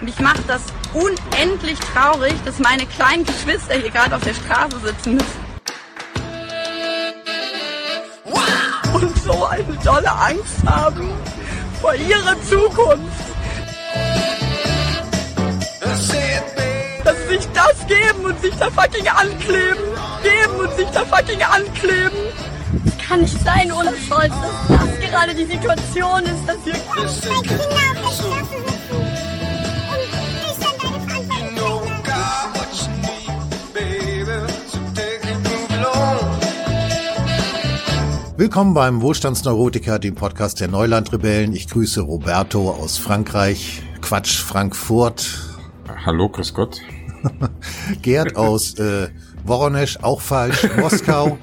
Und ich mache das unendlich traurig, dass meine kleinen Geschwister hier gerade auf der Straße sitzen müssen. Und so eine dolle Angst haben vor ihrer Zukunft. Dass sie sich das geben und sich da fucking ankleben. Geben und sich da fucking ankleben. Kann nicht sein, Olaf Scholz, dass das gerade die Situation ist, dass wir Willkommen beim Wohlstandsneurotiker, dem Podcast der Neulandrebellen. Ich grüße Roberto aus Frankreich, Quatsch Frankfurt, Hallo, grüß Gott. Gerd aus äh, Woronesch, auch falsch, Moskau.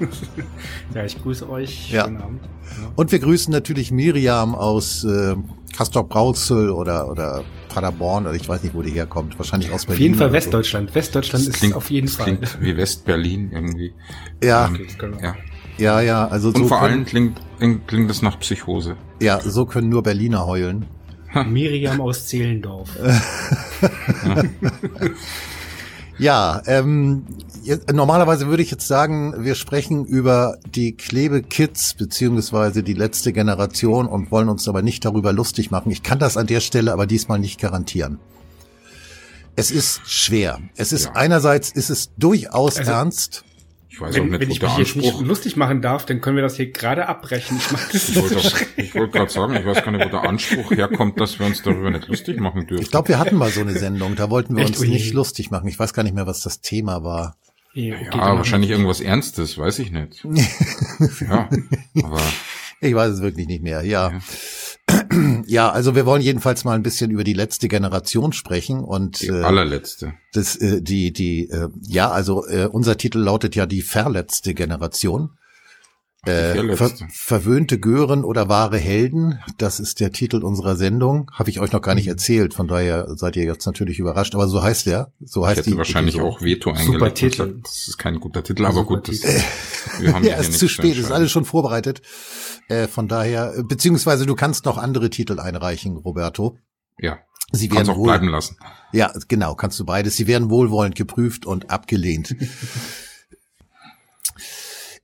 Ja, ich grüße euch. Ja. Schönen Abend. Ja. Und wir grüßen natürlich Miriam aus äh, Castor Brauxel oder, oder Paderborn oder ich weiß nicht, wo die herkommt. Wahrscheinlich aus Berlin. Auf jeden Fall oder so. Westdeutschland. Westdeutschland ist auf jeden das Fall. klingt wie West-Berlin irgendwie. Ja, Genau. Ja. Ja, ja. Also Und so vor allem klingt, klingt das nach Psychose. ja, so können nur Berliner heulen. Miriam aus Zehlendorf. Ja, ähm, jetzt, normalerweise würde ich jetzt sagen, wir sprechen über die Klebe-Kids beziehungsweise die letzte Generation und wollen uns aber nicht darüber lustig machen. Ich kann das an der Stelle aber diesmal nicht garantieren. Es ist schwer. Es ist Ja. einerseits ist es durchaus Also- ernst. Ich weiß auch Wenn, nicht, wenn wo ich der mich jetzt nicht Anspruch... lustig machen darf, dann können wir das hier gerade abbrechen. Ich das Ich wollte, so wollte gerade sagen, ich weiß gar nicht, wo der Anspruch herkommt, dass wir uns darüber nicht lustig machen dürfen. Ich glaube, wir hatten mal so eine Sendung, da wollten wir Echt? uns Ui. nicht lustig machen. Ich weiß gar nicht mehr, was das Thema war. Ja, okay, ja, wahrscheinlich irgendwas Ernstes, weiß ich nicht. ja, aber Ich weiß es wirklich nicht mehr. Ja. Ja, also wir wollen jedenfalls mal ein bisschen über die letzte Generation sprechen und die äh, allerletzte. Das, äh, die, die, äh, ja, also äh, unser Titel lautet ja die verletzte Generation. Äh, ver verwöhnte Gören oder wahre Helden, das ist der Titel unserer Sendung. Habe ich euch noch gar nicht erzählt, von daher seid ihr jetzt natürlich überrascht. Aber so heißt der. So Ich heißt hätte die wahrscheinlich auch Veto Super eingelegt. und Titel. Das ist kein guter Titel, aber Super gut, das, wir haben Ja, ist zu spät, ist alles schon vorbereitet. Äh, von daher, beziehungsweise du kannst noch andere Titel einreichen, Roberto. Ja, Sie werden auch wohl, bleiben lassen. Ja, genau, kannst du beides. Sie werden wohlwollend geprüft und abgelehnt.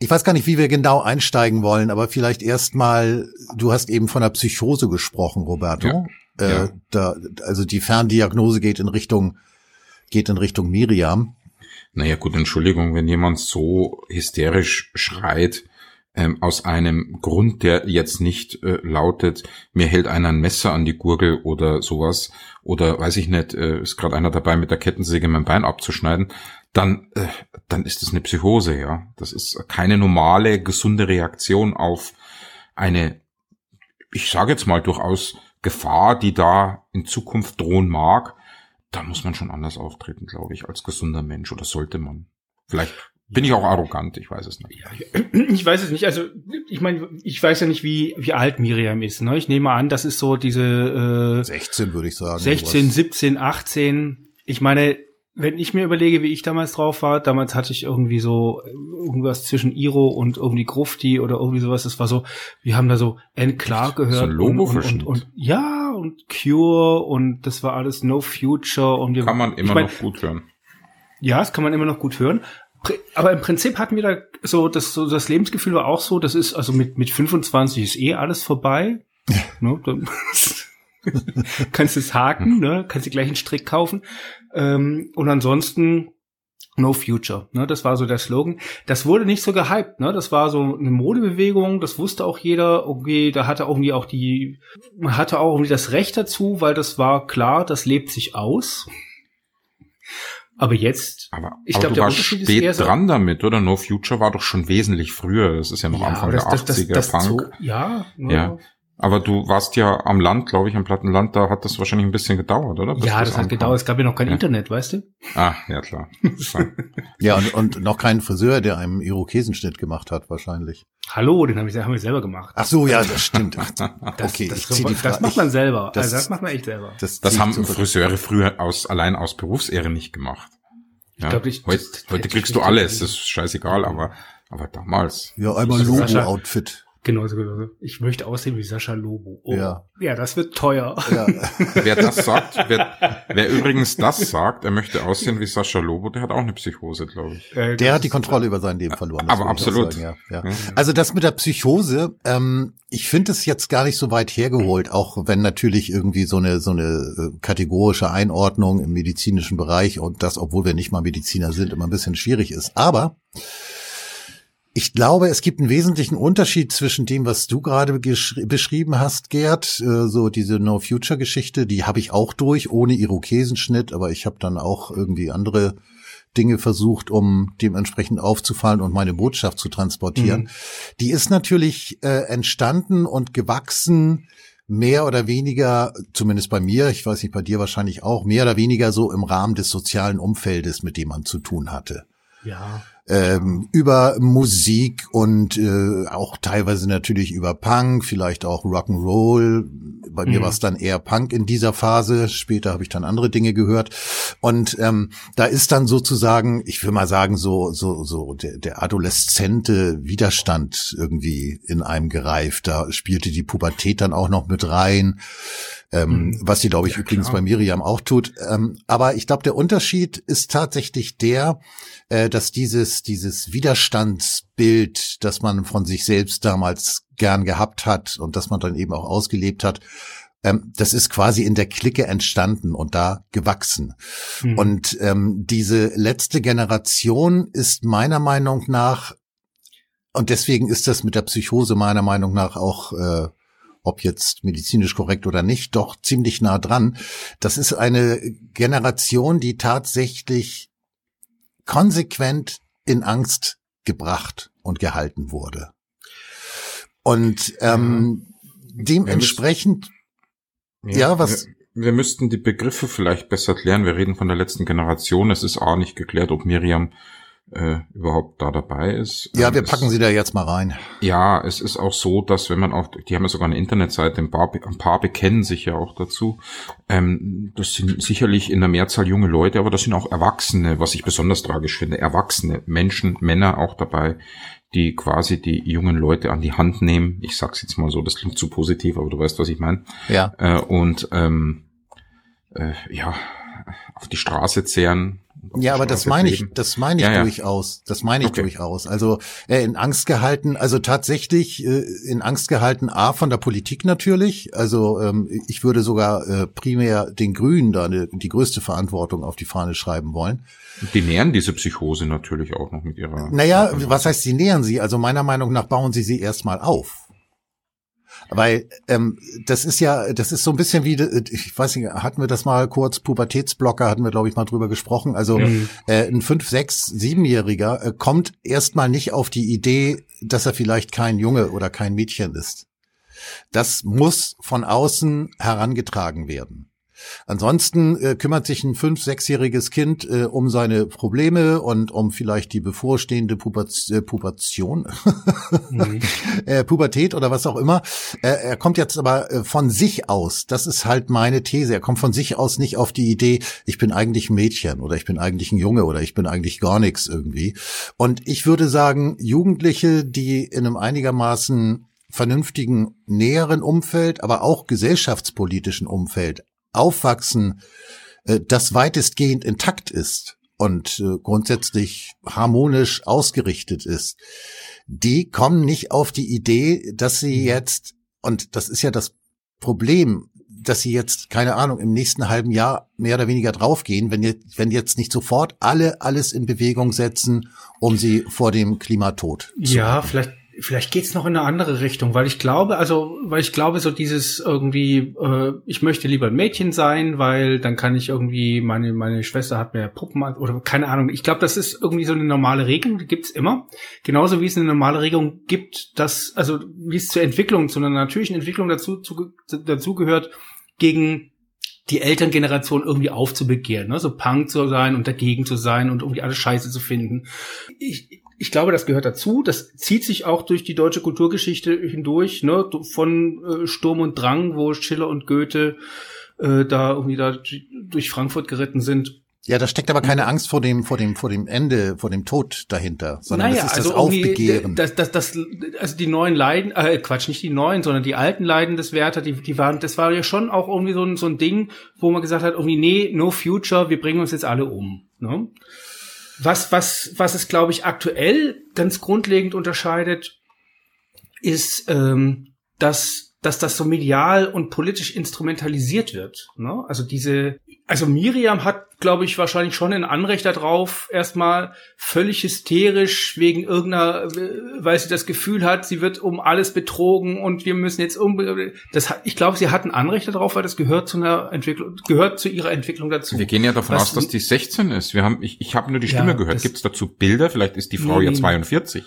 Ich weiß gar nicht, wie wir genau einsteigen wollen, aber vielleicht erstmal, du hast eben von der Psychose gesprochen, Roberto. Ja. Äh, Ja. da, also die Ferndiagnose geht in Richtung, geht in Richtung Miriam. Naja, gut, Entschuldigung, wenn jemand so hysterisch schreit, ähm, aus einem Grund, der jetzt nicht äh, lautet, mir hält einer ein Messer an die Gurgel oder sowas, oder weiß ich nicht, äh, ist gerade einer dabei, mit der Kettensäge mein Bein abzuschneiden, dann, äh, dann ist das eine Psychose, ja. Das ist keine normale, gesunde Reaktion auf eine, ich sage jetzt mal durchaus Gefahr, die da in Zukunft drohen mag. Da muss man schon anders auftreten, glaube ich, als gesunder Mensch, oder sollte man. Vielleicht bin ich auch arrogant, ich weiß es nicht. Ich weiß es nicht. Also ich meine, ich weiß ja nicht, wie wie alt Miriam ist. Ne? Ich nehme an, das ist so diese 16 würde ich sagen. äh, 16, sowas. 17, 18. Ich meine, wenn ich mir überlege, wie ich damals drauf war, damals hatte ich irgendwie so äh, irgendwas zwischen Iro und irgendwie Grufti oder irgendwie sowas. Das war so, wir haben da so N klar gehört. So Lobo und, und, und, und ja, und Cure und das war alles No Future und wir Kann man immer ich mein, noch gut hören. ja, das kann man immer noch gut hören. Aber im Prinzip hatten wir da so, das, so das Lebensgefühl war auch so, das ist, also mit, mit 25 ist eh alles vorbei. ne, kannst du es haken, ne, kannst du gleich einen Strick kaufen. Ähm, und ansonsten No Future, ne, das war so der Slogan. Das wurde nicht so gehypt, ne, das war so eine Modebewegung, das wusste auch jeder, okay, da hatte irgendwie auch die, man hatte auch irgendwie das Recht dazu, weil das war klar, das lebt sich aus. Aber jetzt, Aber, Ich aber glaub, du der Unterschied ist spät eher so- dran damit, oder? No Future war doch schon wesentlich früher. Das ist ja noch Anfang aber der 80er Punk. so, ja, ne? Ja. Aber du warst ja am Land, glaube ich, am Plattenland, da hat das wahrscheinlich ein bisschen gedauert, oder? Bis ja, das hat ankam. gedauert. Es gab ja noch kein Ja. Internet, weißt du? Ah, ja klar. Ja, und, und noch keinen Friseur, der einen Irokesenschnitt gemacht hat, wahrscheinlich. Hallo, den habe ich, haben wir selber gemacht. Ach so, ja, das stimmt. Ach, Das, okay, das, ich das Frage. macht man selber. das- also das macht man echt selber. Das, Das ich haben. Friseure früher aus, allein aus Berufsehre nicht gemacht. Ja. glaub, ich- heute, das- heute das- kriegst das- du alles, das ist scheißegal, aber, aber damals. Ja, einmal Also Logo-Outfit. Genauso, genauso. Ich möchte aussehen wie Sascha Lobo. Oh. Ja. Ja, das wird teuer. Ja. Wer das sagt, wer, wer übrigens das sagt, er möchte aussehen wie Sascha Lobo, der hat auch eine Psychose, glaube ich. Äh, Der hat die Kontrolle über sein Leben verloren. Aber absolut. Sagen, ja, ja. Ja. Also das mit der Psychose, ähm, ich finde es jetzt gar nicht so weit hergeholt, auch wenn natürlich irgendwie so eine so eine äh, kategorische Einordnung im medizinischen Bereich und das, obwohl wir nicht mal Mediziner sind, immer ein bisschen schwierig ist. Aber ich glaube, es gibt einen wesentlichen Unterschied zwischen dem, was du gerade beschrieben hast, Gerd, äh, so diese No-Future-Geschichte, die habe ich auch durch, ohne Irokesenschnitt, aber ich habe dann auch irgendwie andere Dinge versucht, um dementsprechend aufzufallen und meine Botschaft zu transportieren. Die ist natürlich äh, entstanden und gewachsen, mehr oder weniger, zumindest bei mir, ich weiß nicht, bei dir wahrscheinlich auch, mehr oder weniger so im Rahmen des sozialen Umfeldes, mit dem man zu tun hatte Ja. Ähm, über Musik und äh, auch teilweise natürlich über Punk, vielleicht auch Rock'n'Roll. Bei mir Mhm. war es dann eher Punk in dieser Phase. Später habe ich dann andere Dinge gehört. Und ähm, da ist dann sozusagen, ich will mal sagen, so so so der, der adoleszente Widerstand irgendwie in einem gereift. Da spielte die Pubertät dann auch noch mit rein. Ähm, Mhm. was sie, glaube ich, Ja, übrigens klar. bei Miriam auch tut. Ähm, aber ich glaube, der Unterschied ist tatsächlich der, äh, dass dieses, dieses Widerstandsbild, das man von sich selbst damals gern gehabt hat und das man dann eben auch ausgelebt hat, ähm, das ist quasi in der Clique entstanden und da gewachsen. Hm. Und ähm, diese letzte Generation ist meiner Meinung nach, und deswegen ist das mit der Psychose meiner Meinung nach auch, äh, ob jetzt medizinisch korrekt oder nicht, doch ziemlich nah dran. Das ist eine Generation, die tatsächlich konsequent in Angst gebracht und gehalten wurde. Und ähm, dementsprechend, Ja, was- Wir, wir müssten die Begriffe vielleicht besser klären. Wir reden von der letzten Generation. Es ist auch nicht geklärt, ob Miriam äh, überhaupt da dabei ist. ja, wir es- packen sie da jetzt mal rein. Ja, es ist auch so, dass wenn man auch, die haben ja sogar eine Internetseite, ein paar, ein paar bekennen sich ja auch dazu. Ähm, das sind sicherlich in der Mehrzahl junge Leute, aber das sind auch Erwachsene, was ich besonders tragisch finde. Erwachsene Menschen, Männer auch dabei, die quasi die jungen Leute an die Hand nehmen. Ich sag's jetzt mal so, das klingt zu positiv, aber du weißt, was ich meine. Ja. Äh, und ähm, äh, ja, auf die Straße zehren. Ja, aber das meine ich, das meine ich Ja, ja. durchaus. Das meine ich Okay. durchaus. Also äh, in Angst gehalten, also tatsächlich äh, in Angst gehalten, A von der Politik natürlich. Also ähm, ich würde sogar äh, primär den Grünen da eine, die größte Verantwortung auf die Fahne schreiben wollen. Die nähren diese Psychose natürlich auch noch mit ihrer. Naja, was heißt, sie nähern sie? Also meiner Meinung nach bauen sie sie erstmal auf. Weil ähm, das ist ja, das ist so ein bisschen wie, ich weiß nicht, hatten wir das mal kurz, Pubertätsblocker, hatten wir, glaube ich, mal drüber gesprochen. Also Mhm. äh, ein fünf, sechs, siebenjähriger äh, kommt erstmal nicht auf die Idee, dass er vielleicht kein Junge oder kein Mädchen ist. Das muss von außen herangetragen werden. Ansonsten äh, kümmert sich ein fünf-, sechsjähriges Kind äh, um seine Probleme und um vielleicht die bevorstehende Puberz äh, Mhm. äh, Pubertät oder was auch immer. Äh, er kommt jetzt aber äh, von sich aus. Das ist halt meine These. Er kommt von sich aus nicht auf die Idee, ich bin eigentlich ein Mädchen oder ich bin eigentlich ein Junge oder ich bin eigentlich gar nichts irgendwie. Und ich würde sagen, Jugendliche, die in einem einigermaßen vernünftigen näheren Umfeld, aber auch gesellschaftspolitischen Umfeld aufwachsen, äh, das weitestgehend intakt ist und äh, grundsätzlich harmonisch ausgerichtet ist, die kommen nicht auf die Idee, dass sie jetzt, und das ist ja das Problem, dass sie jetzt, keine Ahnung, im nächsten halben Jahr mehr oder weniger draufgehen, wenn jetzt, wenn jetzt nicht sofort alle alles in Bewegung setzen, um sie vor dem Klimatod zu Ja, retten. vielleicht, vielleicht geht's noch in eine andere Richtung, weil ich glaube, also, weil ich glaube, so dieses irgendwie, äh, ich möchte lieber ein Mädchen sein, weil dann kann ich irgendwie, meine, meine Schwester hat mehr Puppen oder keine Ahnung. Ich glaube, das ist irgendwie so eine normale Regelung, die gibt's immer. Genauso wie es eine normale Regelung gibt, dass, also wie es zur Entwicklung, zu einer natürlichen Entwicklung dazu, zu, dazu gehört, gegen die Elterngeneration irgendwie aufzubegehren, ne? so Punk zu sein und dagegen zu sein und irgendwie alles scheiße zu finden. Ich, ich glaube, das gehört dazu. Das zieht sich auch durch die deutsche Kulturgeschichte hindurch, ne? von äh, Sturm und Drang, wo Schiller und Goethe äh, da irgendwie da durch Frankfurt geritten sind. Ja, da steckt aber keine Angst vor dem, vor dem, vor dem Ende, vor dem Tod dahinter, sondern naja, das ist also das Aufbegehren. Das, das, das, also die neuen Leiden, äh, Quatsch, nicht die neuen, sondern die alten Leiden des Werther, die, die waren, das war ja schon auch irgendwie so ein, so ein Ding, wo man gesagt hat, irgendwie, nee, no future, wir bringen uns jetzt alle um. Ne? Was, was, was es, glaube ich, aktuell ganz grundlegend unterscheidet, ist, ähm, dass, dass das so medial und politisch instrumentalisiert wird. Ne? Also diese, also Miriam hat, glaube ich, wahrscheinlich schon ein Anrecht darauf, erstmal völlig hysterisch wegen irgendeiner, weil sie das Gefühl hat, sie wird um alles betrogen und wir müssen jetzt um. Das, hat- ich glaube, sie hat ein Anrecht darauf, weil das gehört zu einer Entwicklung, gehört zu ihrer Entwicklung dazu. Wir gehen ja davon Was- aus, dass die 16 ist. Wir haben, ich, ich habe nur die Ja, Stimme gehört. das- Gibt es dazu Bilder? Vielleicht ist die Frau Nee, ja nee. 42.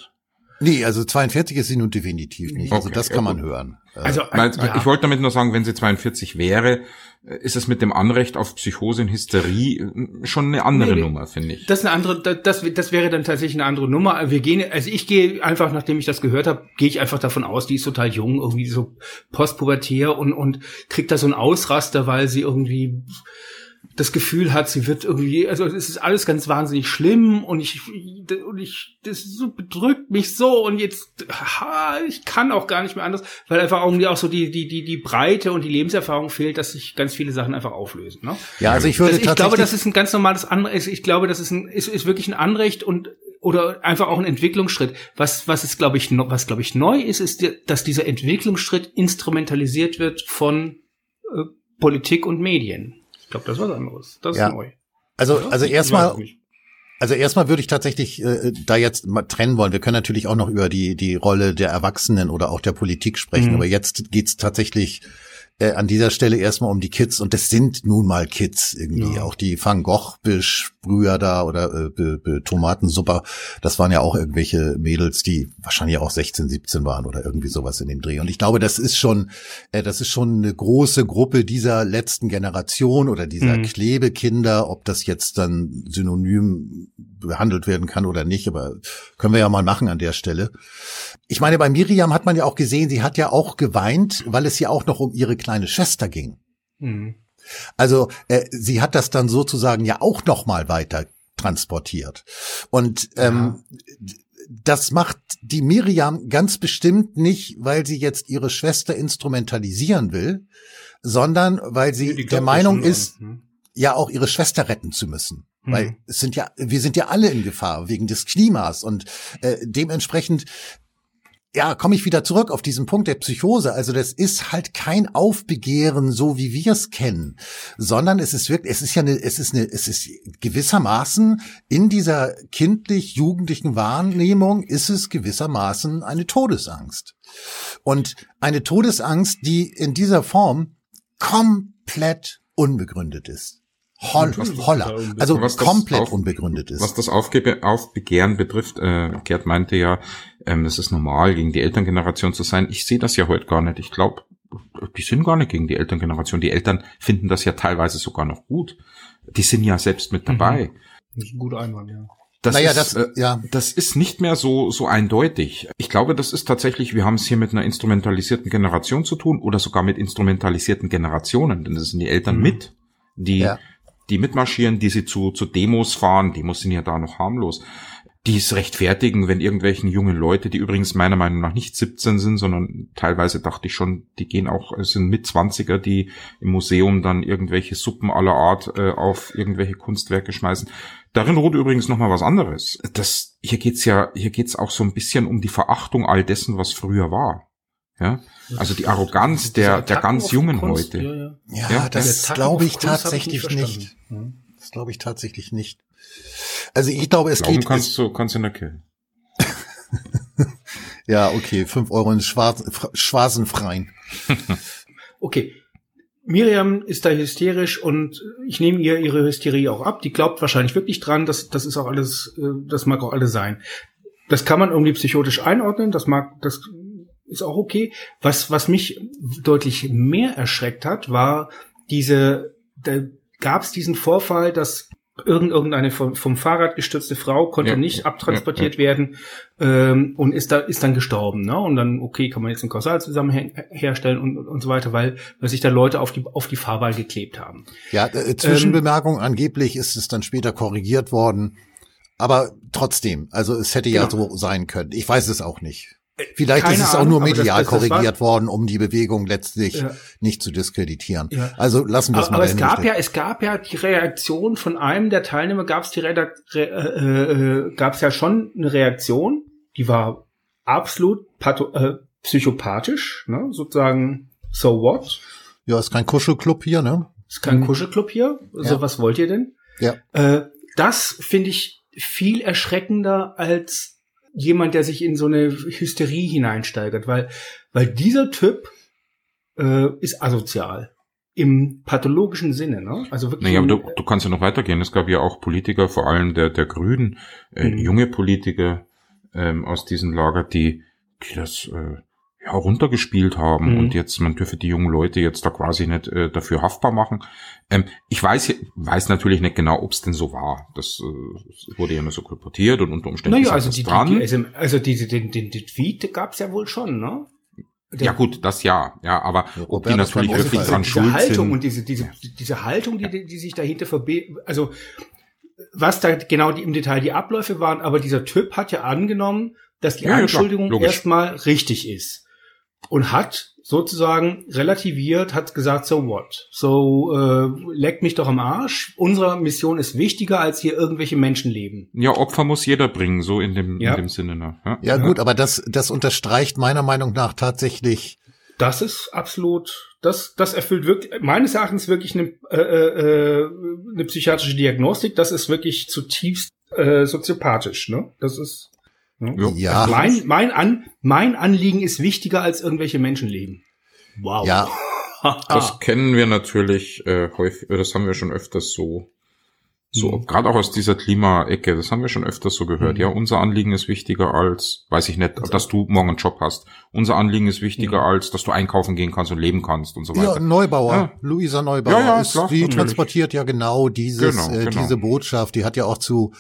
nee, also 42 ist sie nun definitiv nicht. Also Okay, das ja, kann man hören. Äh, also, Nein, ja. Ich wollte damit nur sagen, wenn sie 42 wäre, äh, ist es mit dem Anrecht auf Psychose und Hysterie äh, schon eine andere Nee, nee. Nummer, finde ich. Das ist eine andere, da- das, das wäre dann tatsächlich eine andere Nummer. Wir gehen, also ich gehe einfach, nachdem ich das gehört habe, gehe ich einfach davon aus, die ist total jung, irgendwie so postpubertär und und kriegt da so einen Ausraster, weil sie irgendwie das Gefühl hat, sie wird irgendwie, also es ist alles ganz wahnsinnig schlimm und ich und ich das so bedrückt mich so und jetzt ha, ich kann auch gar nicht mehr anders, weil einfach irgendwie auch so die die die die Breite und die Lebenserfahrung fehlt, dass sich ganz viele Sachen einfach auflösen. Ne? ja, also ich würde Also ich glaube, das ist ein ganz normales Anrecht. Ich glaube, das ist ein, ist, ist wirklich ein Anrecht und oder einfach auch ein Entwicklungsschritt. Was was ist, glaube ich, was glaube ich neu ist, ist, dass dieser Entwicklungsschritt instrumentalisiert wird von äh, Politik und Medien. Ich glaube, das ist was anderes. Das Ja. ist neu. also, Oder? also erstmal. Also erstmal würde ich tatsächlich äh, da jetzt mal trennen wollen. Wir können natürlich auch noch über die die Rolle der Erwachsenen oder auch der Politik sprechen, Mhm. aber jetzt geht's tatsächlich äh, an dieser Stelle erstmal um die Kids und das sind nun mal Kids irgendwie. Ja. Auch die Van Gogh Sprüher da oder äh, be, be, Tomatensuppe, das waren ja auch irgendwelche Mädels, die wahrscheinlich auch 16, 17 waren oder irgendwie sowas in dem Dreh. Und ich glaube, das ist schon äh, das ist schon eine große Gruppe dieser letzten Generation oder dieser Mhm. Klebekinder, ob das jetzt dann synonym behandelt werden kann oder nicht, aber können wir ja mal machen an der Stelle. Ich meine, bei Miriam hat man ja auch gesehen, sie hat ja auch geweint, weil es ja auch noch um ihre kleine Schwester ging. Mhm. Also äh, sie hat das dann sozusagen ja auch noch mal weiter transportiert. Und ähm, das macht die Miriam ganz bestimmt nicht, weil sie jetzt ihre Schwester instrumentalisieren will, sondern weil sie der Meinung ist, an. ja auch ihre Schwester retten zu müssen. Mhm. Weil es sind ja, wir sind ja alle in Gefahr wegen des Klimas und äh, dementsprechend ja, komme ich wieder zurück auf diesen Punkt der Psychose. Also das ist halt kein Aufbegehren, so wie wir es kennen, sondern es ist wirklich, es ist ja eine, es ist eine, es ist gewissermaßen in dieser kindlich-jugendlichen Wahrnehmung ist es gewissermaßen eine Todesangst. Und eine Todesangst, die in dieser Form komplett unbegründet ist. Holl, holler. Also komplett auf- unbegründet ist. Was das Aufgebe Aufbegehren betrifft, äh, Gerd meinte ja, ähm, das ist normal, gegen die Elterngeneration zu sein. Ich sehe das ja heute gar nicht. Ich glaube, die sind gar nicht gegen die Elterngeneration. Die Eltern finden das ja teilweise sogar noch gut. Die sind ja selbst mit dabei. Das ist ein guter Einwand, ja. Das Naja, ist, das- äh, ja. das ist nicht mehr so, so eindeutig. Ich glaube, das ist tatsächlich, wir haben es hier mit einer instrumentalisierten Generation zu tun oder sogar mit instrumentalisierten Generationen, denn das sind die Eltern mit, die, Ja. die mitmarschieren, die sie zu, zu Demos fahren, Demos sind ja da noch harmlos. Die es rechtfertigen, wenn irgendwelchen jungen Leute, die übrigens meiner Meinung nach nicht 17 sind, sondern teilweise dachte ich schon, die gehen auch, es sind mit 20er, die im Museum dann irgendwelche Suppen aller Art äh, auf irgendwelche Kunstwerke schmeißen. Darin ruht übrigens noch mal was anderes. Das, hier geht's ja, hier geht's auch so ein bisschen um die Verachtung all dessen, was früher war. Ja, also die Arroganz der, der ganz Jungen heute. Ja, ja. Ja, Ja, das glaube ich Kunst tatsächlich nicht. Das glaube ich tatsächlich nicht. Also ich glaube, es Glauben geht. kannst du, kannst du in der Kirche. ja, okay, fünf Euro in Schwarz, Schwarzenfreien. Okay. Miriam ist da hysterisch und ich nehme ihr ihre Hysterie auch ab. Die glaubt wahrscheinlich wirklich dran, dass das ist auch alles, äh, das mag auch alles sein. Das kann man irgendwie psychotisch einordnen, das mag, das ist auch okay. Was, was mich deutlich mehr erschreckt hat, war diese, da gab es diesen Vorfall, dass irgendeine vom, vom Fahrrad gestürzte Frau konnte Ja, nicht ja, abtransportiert ja, werden ähm, und ist da ist dann gestorben, ne? Und dann okay, kann man jetzt einen Kausalzusammenhang herstellen und, und so weiter, weil, weil sich da Leute auf die auf die Fahrbahn geklebt haben. Ja, äh, Zwischenbemerkung, angeblich ist es dann später korrigiert worden. Aber trotzdem, also es hätte ja Genau. so sein können. Ich weiß es auch nicht. Vielleicht keine ist es auch nur das- medial das- das war- korrigiert worden, um die Bewegung letztlich Ja. nicht zu diskreditieren. Ja. Also lassen wir es mal aber es gab stehen. ja, es gab ja die Reaktion von einem der Teilnehmer, gab es die Redakt Re äh, äh, gab es ja schon eine Reaktion, die war absolut patho äh, psychopathisch, ne? sozusagen so what? Ja, ist kein Kuschelclub hier, ne? Ist kein Mhm. Kuschelclub hier. Also Ja. was wollt ihr denn? Ja. Äh, das finde ich viel erschreckender als jemand, der sich in so eine Hysterie hineinsteigert, weil, weil dieser Typ äh, ist asozial. Im pathologischen Sinne, ne? Also wirklich. Naja, aber du, du kannst ja noch weitergehen. Es gab ja auch Politiker, vor allem der, der Grünen, äh, Mhm. junge Politiker ähm, aus diesem Lager, die, die das äh, ja, runtergespielt haben Mhm. und jetzt, man dürfe die jungen Leute jetzt da quasi nicht äh, dafür haftbar machen. Ähm, ich weiß, weiß natürlich nicht genau, ob es denn so war. Das äh, wurde ja nur so kolportiert und unter Umständen Naja, ist also die, die, dran. die SM, also diese, den, den, den Tweet gab's ja wohl schon, ne? Der- ja gut, das ja, ja, aber Ja, ob die natürlich wirklich dran diese schuld Haltung sind. und diese, diese, diese Haltung, die, die sich dahinter verbe, also was da genau die, im Detail die Abläufe waren, aber dieser Typ hat ja angenommen, dass die Ja, ja, Anschuldigung erstmal richtig ist und hat sozusagen relativiert, hat gesagt, so what? So äh, leckt mich doch am Arsch. Unsere Mission ist wichtiger als hier irgendwelche Menschenleben. ja, Opfer muss jeder bringen, so in dem, Ja. in dem Sinne. Ne? Ja. Ja, gut, aber das, das unterstreicht meiner Meinung nach tatsächlich, Das ist absolut, das, das erfüllt wirklich, meines Erachtens wirklich eine, äh, äh, eine psychiatrische Diagnostik. Das ist wirklich zutiefst äh, soziopathisch, ne? Das ist? Ja. ja, Also mein, mein, An, mein Anliegen ist wichtiger als irgendwelche Menschenleben. Wow. ja, Das kennen wir natürlich äh, häufig, äh, das haben wir schon öfters so, so Mhm. gerade auch aus dieser Klimaecke, das haben wir schon öfters so gehört. Mhm. Ja, unser Anliegen ist wichtiger als, weiß ich nicht, dass du morgen einen Job hast. Unser Anliegen ist wichtiger Ja. als, dass du einkaufen gehen kannst und leben kannst und so ja, weiter. Neubauer, Ja. Luisa Neubauer, Ja, ja, ist, klar, die natürlich. transportiert ja genau dieses, Genau, äh, genau. diese Botschaft. Die hat ja auch zu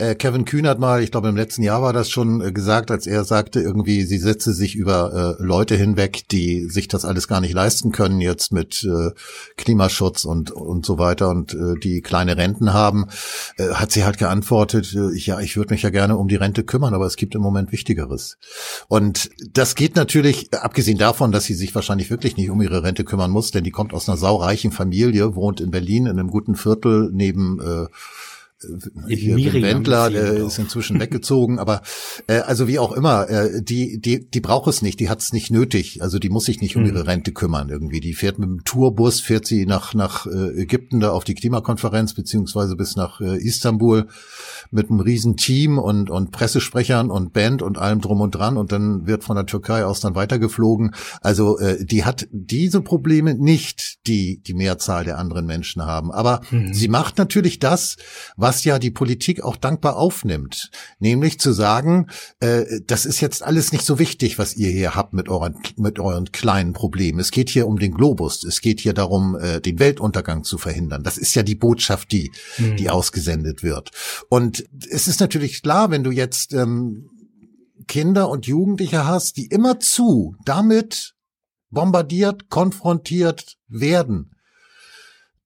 äh, Kevin Kühnert mal, ich glaube im letzten Jahr war das schon äh, gesagt, als er sagte, irgendwie, sie setze sich über äh, Leute hinweg, die sich das alles gar nicht leisten können, jetzt mit äh, Klimaschutz und und so weiter und äh, die kleine Renten haben, äh, hat sie halt geantwortet, äh, ja, ich würde mich ja gerne um die Rente kümmern, aber es gibt im Moment Wichtigeres. Und das geht natürlich, äh, abgesehen davon, dass sie sich wahrscheinlich wirklich nicht um ihre Rente kümmern muss, denn die kommt aus einer saureichen Familie, wohnt in Berlin in einem guten Viertel neben äh, hier, Wim Miriam Wendler, der ist inzwischen weggezogen, aber äh, also wie auch immer, äh, die die die braucht es nicht, die hat es nicht nötig, also die muss sich nicht um Mhm. ihre Rente kümmern irgendwie. Die fährt mit dem Tourbus, fährt sie nach nach äh, Ägypten da auf die Klimakonferenz beziehungsweise bis nach äh, Istanbul mit einem riesen Team und und Pressesprechern und Band und allem drum und dran und dann wird von der Türkei aus dann weitergeflogen. Also äh, die hat diese Probleme nicht, die die Mehrzahl der anderen Menschen haben, aber Mhm. sie macht natürlich das, was ja die Politik auch dankbar aufnimmt, nämlich zu sagen, äh, das ist jetzt alles nicht so wichtig, was ihr hier habt mit euren mit euren kleinen Problemen. Es geht hier um den Globus, es geht hier darum, äh, den Weltuntergang zu verhindern. Das ist ja die Botschaft, die Mhm. die ausgesendet wird. Und es ist natürlich klar, wenn du jetzt ähm, Kinder und Jugendliche hast, die immerzu damit bombardiert, konfrontiert werden,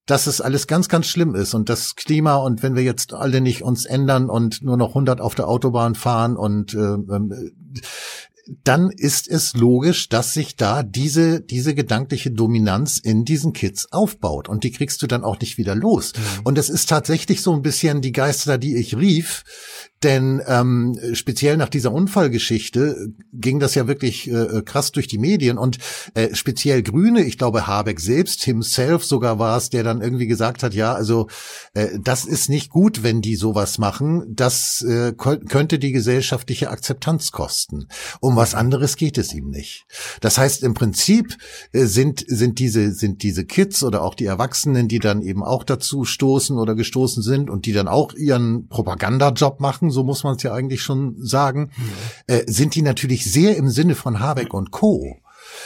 dass es alles ganz, ganz schlimm ist und das Klima und wenn wir jetzt alle nicht uns ändern und nur noch 100 auf der Autobahn fahren und äh, ähm, dann ist es logisch, dass sich da diese, diese gedankliche Dominanz in diesen Kids aufbaut. Und die kriegst du dann auch nicht wieder los. Und es ist tatsächlich so ein bisschen die Geister, die ich rief. Denn ähm, speziell nach dieser Unfallgeschichte ging das ja wirklich äh, krass durch die Medien und äh, speziell Grüne, ich glaube Habeck selbst, himself sogar war es, der dann irgendwie gesagt hat, ja, also äh, das ist nicht gut, wenn die sowas machen, das äh, kö- könnte die gesellschaftliche Akzeptanz kosten. Um was anderes geht es ihm nicht. Das heißt, im Prinzip äh, sind, sind diese, sind diese Kids oder auch die Erwachsenen, die dann eben auch dazu stoßen oder gestoßen sind und die dann auch ihren Propagandajob machen, so muss man es ja eigentlich schon sagen, äh, sind die natürlich sehr im Sinne von Habeck und Co.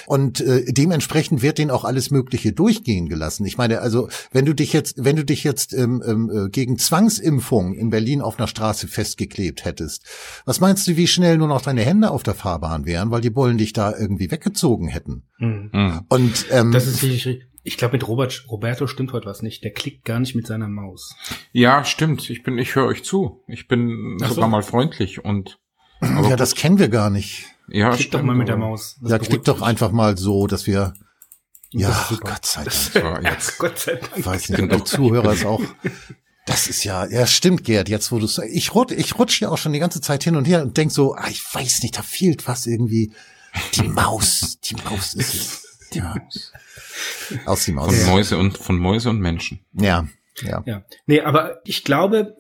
Und äh, dementsprechend wird denen auch alles Mögliche durchgehen gelassen. Ich meine, also wenn du dich jetzt, wenn du dich jetzt ähm, ähm, äh, gegen Zwangsimpfung in Berlin auf einer Straße festgeklebt hättest, was meinst du, wie schnell nur noch deine Hände auf der Fahrbahn wären, weil die Bullen dich da irgendwie weggezogen hätten? Mhm. Mhm. Und ähm, Das ist richtig. Ich glaube, mit Robert, Roberto stimmt heute was nicht. Der klickt gar nicht mit seiner Maus. Ja, stimmt. Ich bin, ich höre euch zu. Ich bin Ach so. sogar mal freundlich und ja, das kennen wir gar nicht. ja, Klick doch stimmt, mal mit der Maus. Das Ja, klick doch einfach mal so, dass wir. Ja, Das. Gott sei Dank. Das, war ja, Gott sei Dank. Ich weiß nicht, der Zuhörer ist auch. Das ist ja, ja stimmt, Gerd, jetzt wo du ich rutsch, ich rutsch ja auch schon die ganze Zeit hin und her und denk so, ah, ich weiß nicht, da fehlt was irgendwie. Die Maus, die Maus ist es. Die Maus. Aus die Maus. Von Mäuse und von Mäuse und Menschen. Ja, ja. Ja. Nee, aber ich glaube,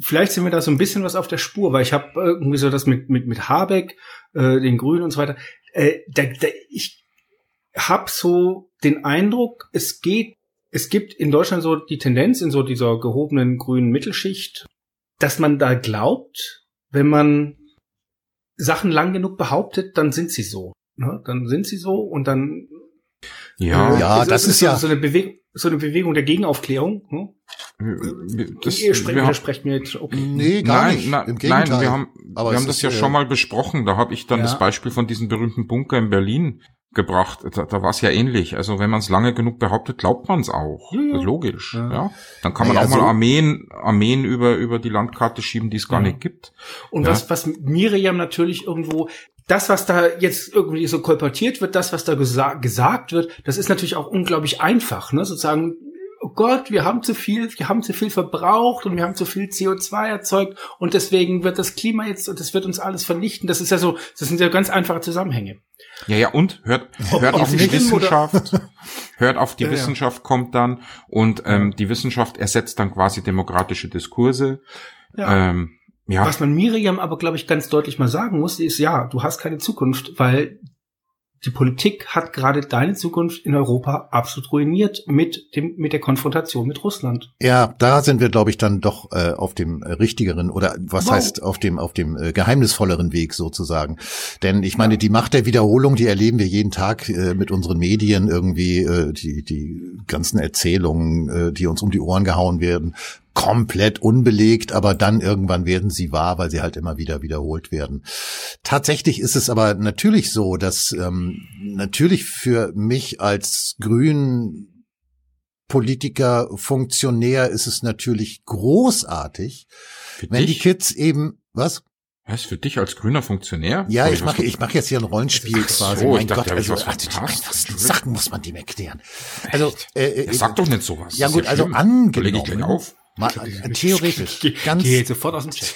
vielleicht sind wir da so ein bisschen was auf der Spur, weil ich habe irgendwie so das mit, mit, mit Habeck, äh, den Grünen und so weiter. Äh, da, da, ich habe so den Eindruck, es geht, es gibt in Deutschland so die Tendenz in so dieser gehobenen grünen Mittelschicht, dass man da glaubt, wenn man Sachen lang genug behauptet, dann sind sie so. Ne? Dann sind sie so und dann Ja, Ja, es das ist ja- so eine Bewegung, so eine Bewegung der Gegenaufklärung. Ne? das, Ihr sprecht, wir haben, widersprecht mir jetzt. Okay. Nee, gar nein, nicht. nein, Im Gegenteil. nein, wir haben, Aber wir haben das ja äh, schon mal besprochen. Da habe ich dann Ja. das Beispiel von diesem berühmten Bunker in Berlin gebracht. Da, da war es ja ähnlich. Also wenn man es lange genug behauptet, glaubt man es auch. Ja, ja. Das ist logisch. Ja. Ja. Dann kann man Naja, auch mal so- Armeen, Armeen über über die Landkarte schieben, die es gar Ja. nicht gibt. Und Ja. was, was Miriam natürlich irgendwo, das, was da jetzt irgendwie so kolportiert wird, das, was da gesa gesagt wird, das ist natürlich auch unglaublich einfach, ne? Sozusagen, oh Gott, wir haben zu viel, wir haben zu viel verbraucht und wir haben zu viel CO2 erzeugt und deswegen wird das Klima jetzt und das wird uns alles vernichten. Das ist ja so, das sind ja ganz einfache Zusammenhänge. Ja, ja, und hört, hört auf die oder- Wissenschaft, hört auf die ja. Wissenschaft kommt dann und ähm, die Wissenschaft ersetzt dann quasi demokratische Diskurse. Ja. Ähm, ja, Was man Miriam aber, glaube ich, ganz deutlich mal sagen muss, ist, ja, du hast keine Zukunft, weil die Politik hat gerade deine Zukunft in Europa absolut ruiniert mit dem, mit der Konfrontation mit Russland. Ja, da sind wir, glaube ich, dann doch äh, auf dem äh, richtigeren oder was Wow. heißt auf dem auf dem äh, geheimnisvolleren Weg sozusagen. Denn ich meine, die Macht der Wiederholung, die erleben wir jeden Tag äh, mit unseren Medien irgendwie äh, die die ganzen Erzählungen, äh, die uns um die Ohren gehauen werden, komplett unbelegt, aber dann irgendwann werden sie wahr, weil sie halt immer wieder wiederholt werden. Tatsächlich ist es aber natürlich so, dass ähm, natürlich für mich als Grün Politiker, Funktionär ist es natürlich großartig, für wenn die dich, Kids eben, was? was für dich als grüner Funktionär? Ja, ich mache ich mache jetzt hier ein Rollenspiel Ach quasi. ich mein dachte, Gott, also, was also die einfachsten Sachen muss man dem erklären. Also, äh, Ja, äh, sag doch nicht sowas. Ja gut, ist also schlimm. angenommen. Leg ich auf. Mal, äh, theoretisch, Geh, ganz geh jetzt sofort aus dem Chat.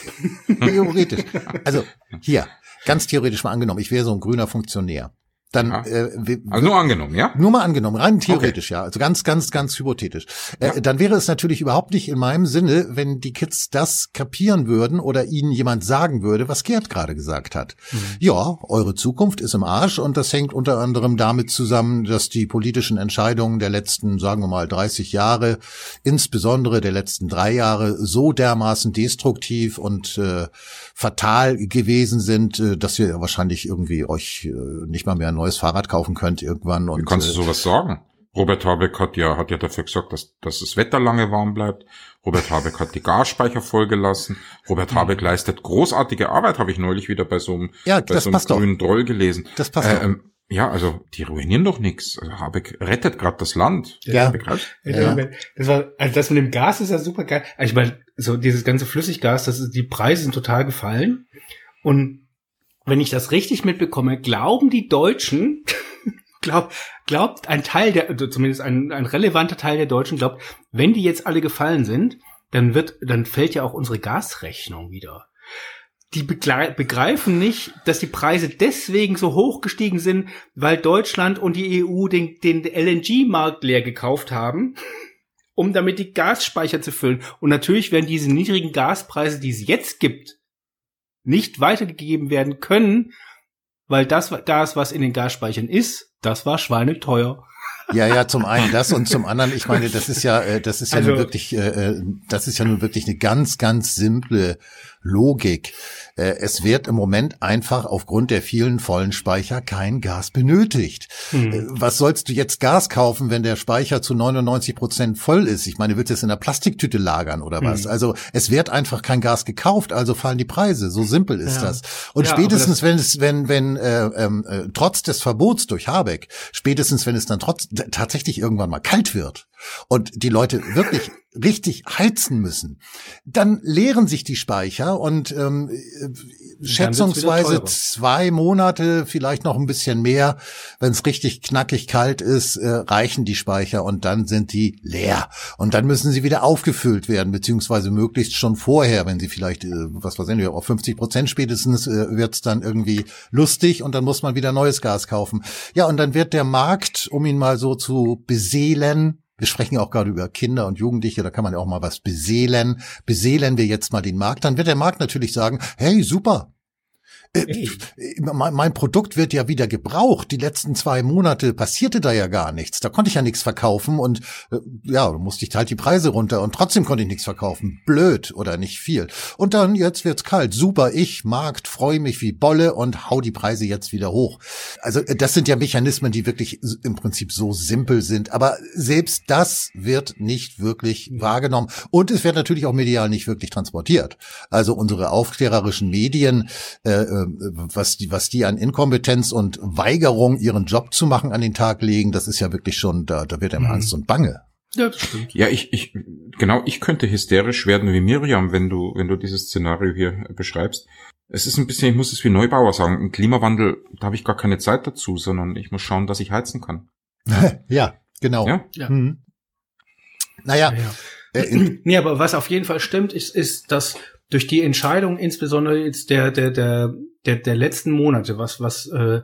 theoretisch. Also hier, ganz theoretisch mal angenommen, ich wäre so ein grüner Funktionär. Dann Ja. äh, Also nur angenommen, ja? Nur mal angenommen, rein theoretisch, ja. Also ganz, ganz, ganz hypothetisch. Äh, dann wäre es natürlich überhaupt nicht in meinem Sinne, wenn die Kids das kapieren würden oder ihnen jemand sagen würde, was Gerd gerade gesagt hat. Ja, eure Zukunft ist im Arsch und das hängt unter anderem damit zusammen, dass die politischen Entscheidungen der letzten, sagen wir mal, 30 Jahre, insbesondere der letzten drei Jahre, so dermaßen destruktiv und äh, fatal gewesen sind, äh, dass ihr wahrscheinlich irgendwie euch äh, nicht mal mehr neues Fahrrad kaufen könnt irgendwann. Wie Und kannst du äh, sowas sagen? Robert Habeck hat ja, hat ja dafür gesorgt, dass, dass das Wetter lange warm bleibt. Robert Habeck hat die Gasspeicher vollgelassen. Robert Habeck leistet großartige Arbeit, habe ich neulich wieder bei so einem, Ja, bei das so einem doch. grünen Troll gelesen. Das passt Äh, doch. ähm, ja, also die ruinieren doch nichts. Also Habeck rettet gerade das Land. Ja. Ja. Das war, also das mit dem Gas ist ja super geil. Also ich meine, so dieses ganze Flüssiggas, das ist, die Preise sind total gefallen. Und wenn ich das richtig mitbekomme, glauben die Deutschen, glaub, glaubt ein Teil der, also zumindest ein, ein relevanter Teil der Deutschen glaubt, wenn die jetzt alle gefallen sind, dann wird, dann fällt ja auch unsere Gasrechnung wieder. Die begreifen nicht, dass die Preise deswegen so hoch gestiegen sind, weil Deutschland und die EU den, den LNG-Markt leer gekauft haben, um damit die Gasspeicher zu füllen. Und natürlich werden diese niedrigen Gaspreise, die es jetzt gibt, nicht weitergegeben werden können, weil das Gas, was in den Gasspeichern ist, das war schweineteuer. Ja, ja, zum einen das und zum anderen, ich meine, das ist ja, äh, das ist ja Also- nun wirklich, äh, äh, das ist ja nun wirklich eine ganz, ganz simple Logik. Äh, es wird im Moment einfach aufgrund der vielen vollen Speicher kein Gas benötigt. Hm. Äh, was sollst du jetzt Gas kaufen, wenn der Speicher zu 99 Prozent voll ist? Ich meine, willst du es in der Plastiktüte lagern oder was? Hm. Also es wird einfach kein Gas gekauft, also fallen die Preise. So simpel ist ja. das. Und ja, spätestens, das wenn es, wenn, wenn äh, ähm, äh, trotz des Verbots durch Habeck, spätestens wenn es dann trotz tatsächlich irgendwann mal kalt wird, und die Leute wirklich richtig heizen müssen, dann leeren sich die Speicher und ähm, schätzungsweise zwei Monate, vielleicht noch ein bisschen mehr, wenn es richtig knackig kalt ist, äh, reichen die Speicher und dann sind die leer. Und dann müssen sie wieder aufgefüllt werden, beziehungsweise möglichst schon vorher, wenn sie vielleicht, äh, was weiß ich, auf 50 Prozent spätestens äh, wird es dann irgendwie lustig und dann muss man wieder neues Gas kaufen. Ja, und dann wird der Markt, um ihn mal so zu beseelen, wir sprechen auch gerade über Kinder und Jugendliche, da kann man ja auch mal was beseelen. Beseelen wir jetzt mal den Markt, dann wird der Markt natürlich sagen, hey, super, äh, mein Produkt wird ja wieder gebraucht. Die letzten zwei Monate passierte da ja gar nichts. Da konnte ich ja nichts verkaufen und äh, ja, musste ich halt die Preise runter und trotzdem konnte ich nichts verkaufen. Blöd oder nicht viel. Und dann jetzt wird's kalt. Super, ich Markt freue mich wie Bolle und hau die Preise jetzt wieder hoch. Also äh, das sind ja Mechanismen, die wirklich im Prinzip so simpel sind. Aber selbst das wird nicht wirklich wahrgenommen und es wird natürlich auch medial nicht wirklich transportiert. Also unsere aufklärerischen Medien äh, was die, was die an Inkompetenz und Weigerung, ihren Job zu machen, an den Tag legen, das ist ja wirklich schon, da, da wird einem mhm. Angst und Bange. Ja, das stimmt. Ja, ich, ich, genau, ich könnte hysterisch werden wie Miriam, wenn du, wenn du dieses Szenario hier beschreibst. Es ist ein bisschen, ich muss es wie Neubauer sagen, ein Klimawandel, da habe ich gar keine Zeit dazu, sondern ich muss schauen, dass ich heizen kann. ja, genau. Ja. ja. Mhm. Naja. Ja, ja. Äh, nee, aber was auf jeden Fall stimmt, ist, ist, dass durch die Entscheidung, insbesondere jetzt der, der, der, der, der letzten Monate, was, was äh,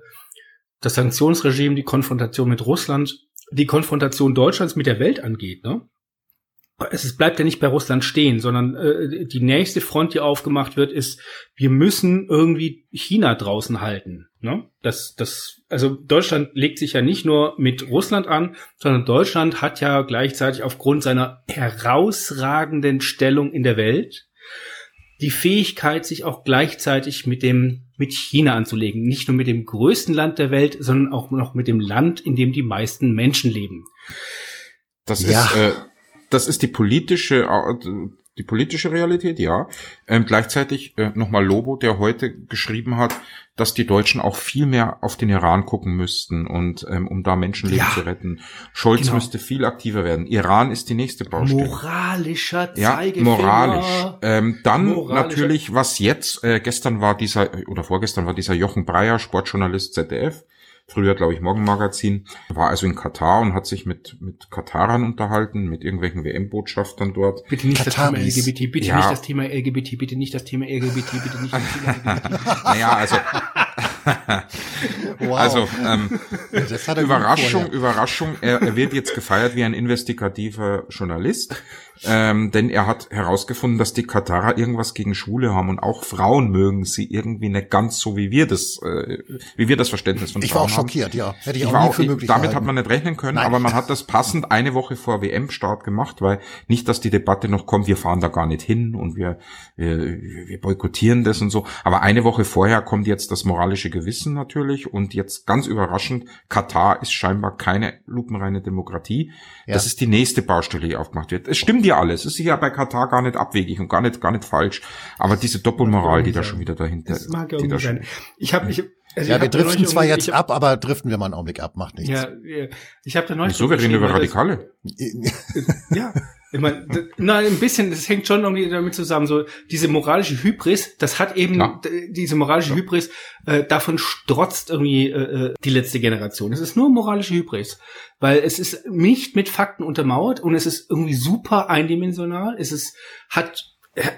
das Sanktionsregime, die Konfrontation mit Russland, die Konfrontation Deutschlands mit der Welt angeht, ne? Es bleibt ja nicht bei Russland stehen, sondern äh, die nächste Front, die aufgemacht wird, ist, wir müssen irgendwie China draußen halten. Ne? Das, das, also Deutschland legt sich ja nicht nur mit Russland an, sondern Deutschland hat ja gleichzeitig aufgrund seiner herausragenden Stellung in der Welt die Fähigkeit, sich auch gleichzeitig mit dem, mit China anzulegen. Nicht nur mit dem größten Land der Welt, sondern auch noch mit dem Land, in dem die meisten Menschen leben. Das ja. ist, äh, das ist die politische, äh, die politische Realität, ja. Ähm, gleichzeitig äh, nochmal Lobo, der heute geschrieben hat, dass die Deutschen auch viel mehr auf den Iran gucken müssten und ähm, um da Menschenleben ja, zu retten. Scholz genau. müsste viel aktiver werden. Iran ist die nächste Baustelle. Moralischer Zeigefinger. Ja, moralisch. Ähm, dann Moralischer. natürlich, was jetzt, äh, gestern war dieser, oder vorgestern war dieser Jochen Breyer, Sportjournalist ZDF, früher, glaube ich, Morgenmagazin, war also in Katar und hat sich mit, mit Katarern unterhalten, mit irgendwelchen WM-Botschaftern dort. Bitte nicht Kataris. das Thema LGBT, bitte ja. nicht das Thema LGBT, bitte nicht das Thema LGBT, bitte nicht das Thema LGBT. naja, also wow. Also ähm, Überraschung, Überraschung. Er, er wird jetzt gefeiert wie ein investigativer Journalist, ähm, denn er hat herausgefunden, dass die Katarer irgendwas gegen Schwule haben und auch Frauen mögen sie irgendwie nicht ganz so wie wir das, äh, wie wir das Verständnis von ich Frauen Ich war auch schockiert, ja. Hätte ich, ich auch nie für möglich Damit hat man nicht rechnen können, Nein. aber man hat das passend eine Woche vor WM-Start gemacht, weil nicht, dass die Debatte noch kommt, wir fahren da gar nicht hin und wir, wir, wir boykottieren das und so. Aber eine Woche vorher kommt jetzt das moralische Gewissen natürlich und jetzt ganz überraschend, Katar ist scheinbar keine lupenreine Demokratie. Ja. Das ist die nächste Baustelle, die aufgemacht wird. Es stimmt ja alles. Es ist ja bei Katar gar nicht abwegig und gar nicht, gar nicht falsch. Aber diese Doppelmoral, die da schon wieder dahinter ist. mag irgendwie sein. Ich habe, ich, also ja, wir driften zwar jetzt ab, aber driften wir mal einen Augenblick ab, macht nichts. Ja, ich habe da neulich. So, wir reden über Radikale. ja, ich meine, na, ein bisschen, das hängt schon irgendwie damit zusammen. So diese moralische Hybris, das hat eben ja. diese moralische ja. Hybris, äh, davon strotzt irgendwie äh, äh, die letzte Generation. Es ist nur moralische Hybris, weil es ist nicht mit Fakten untermauert und es ist irgendwie super eindimensional. Es ist hat äh,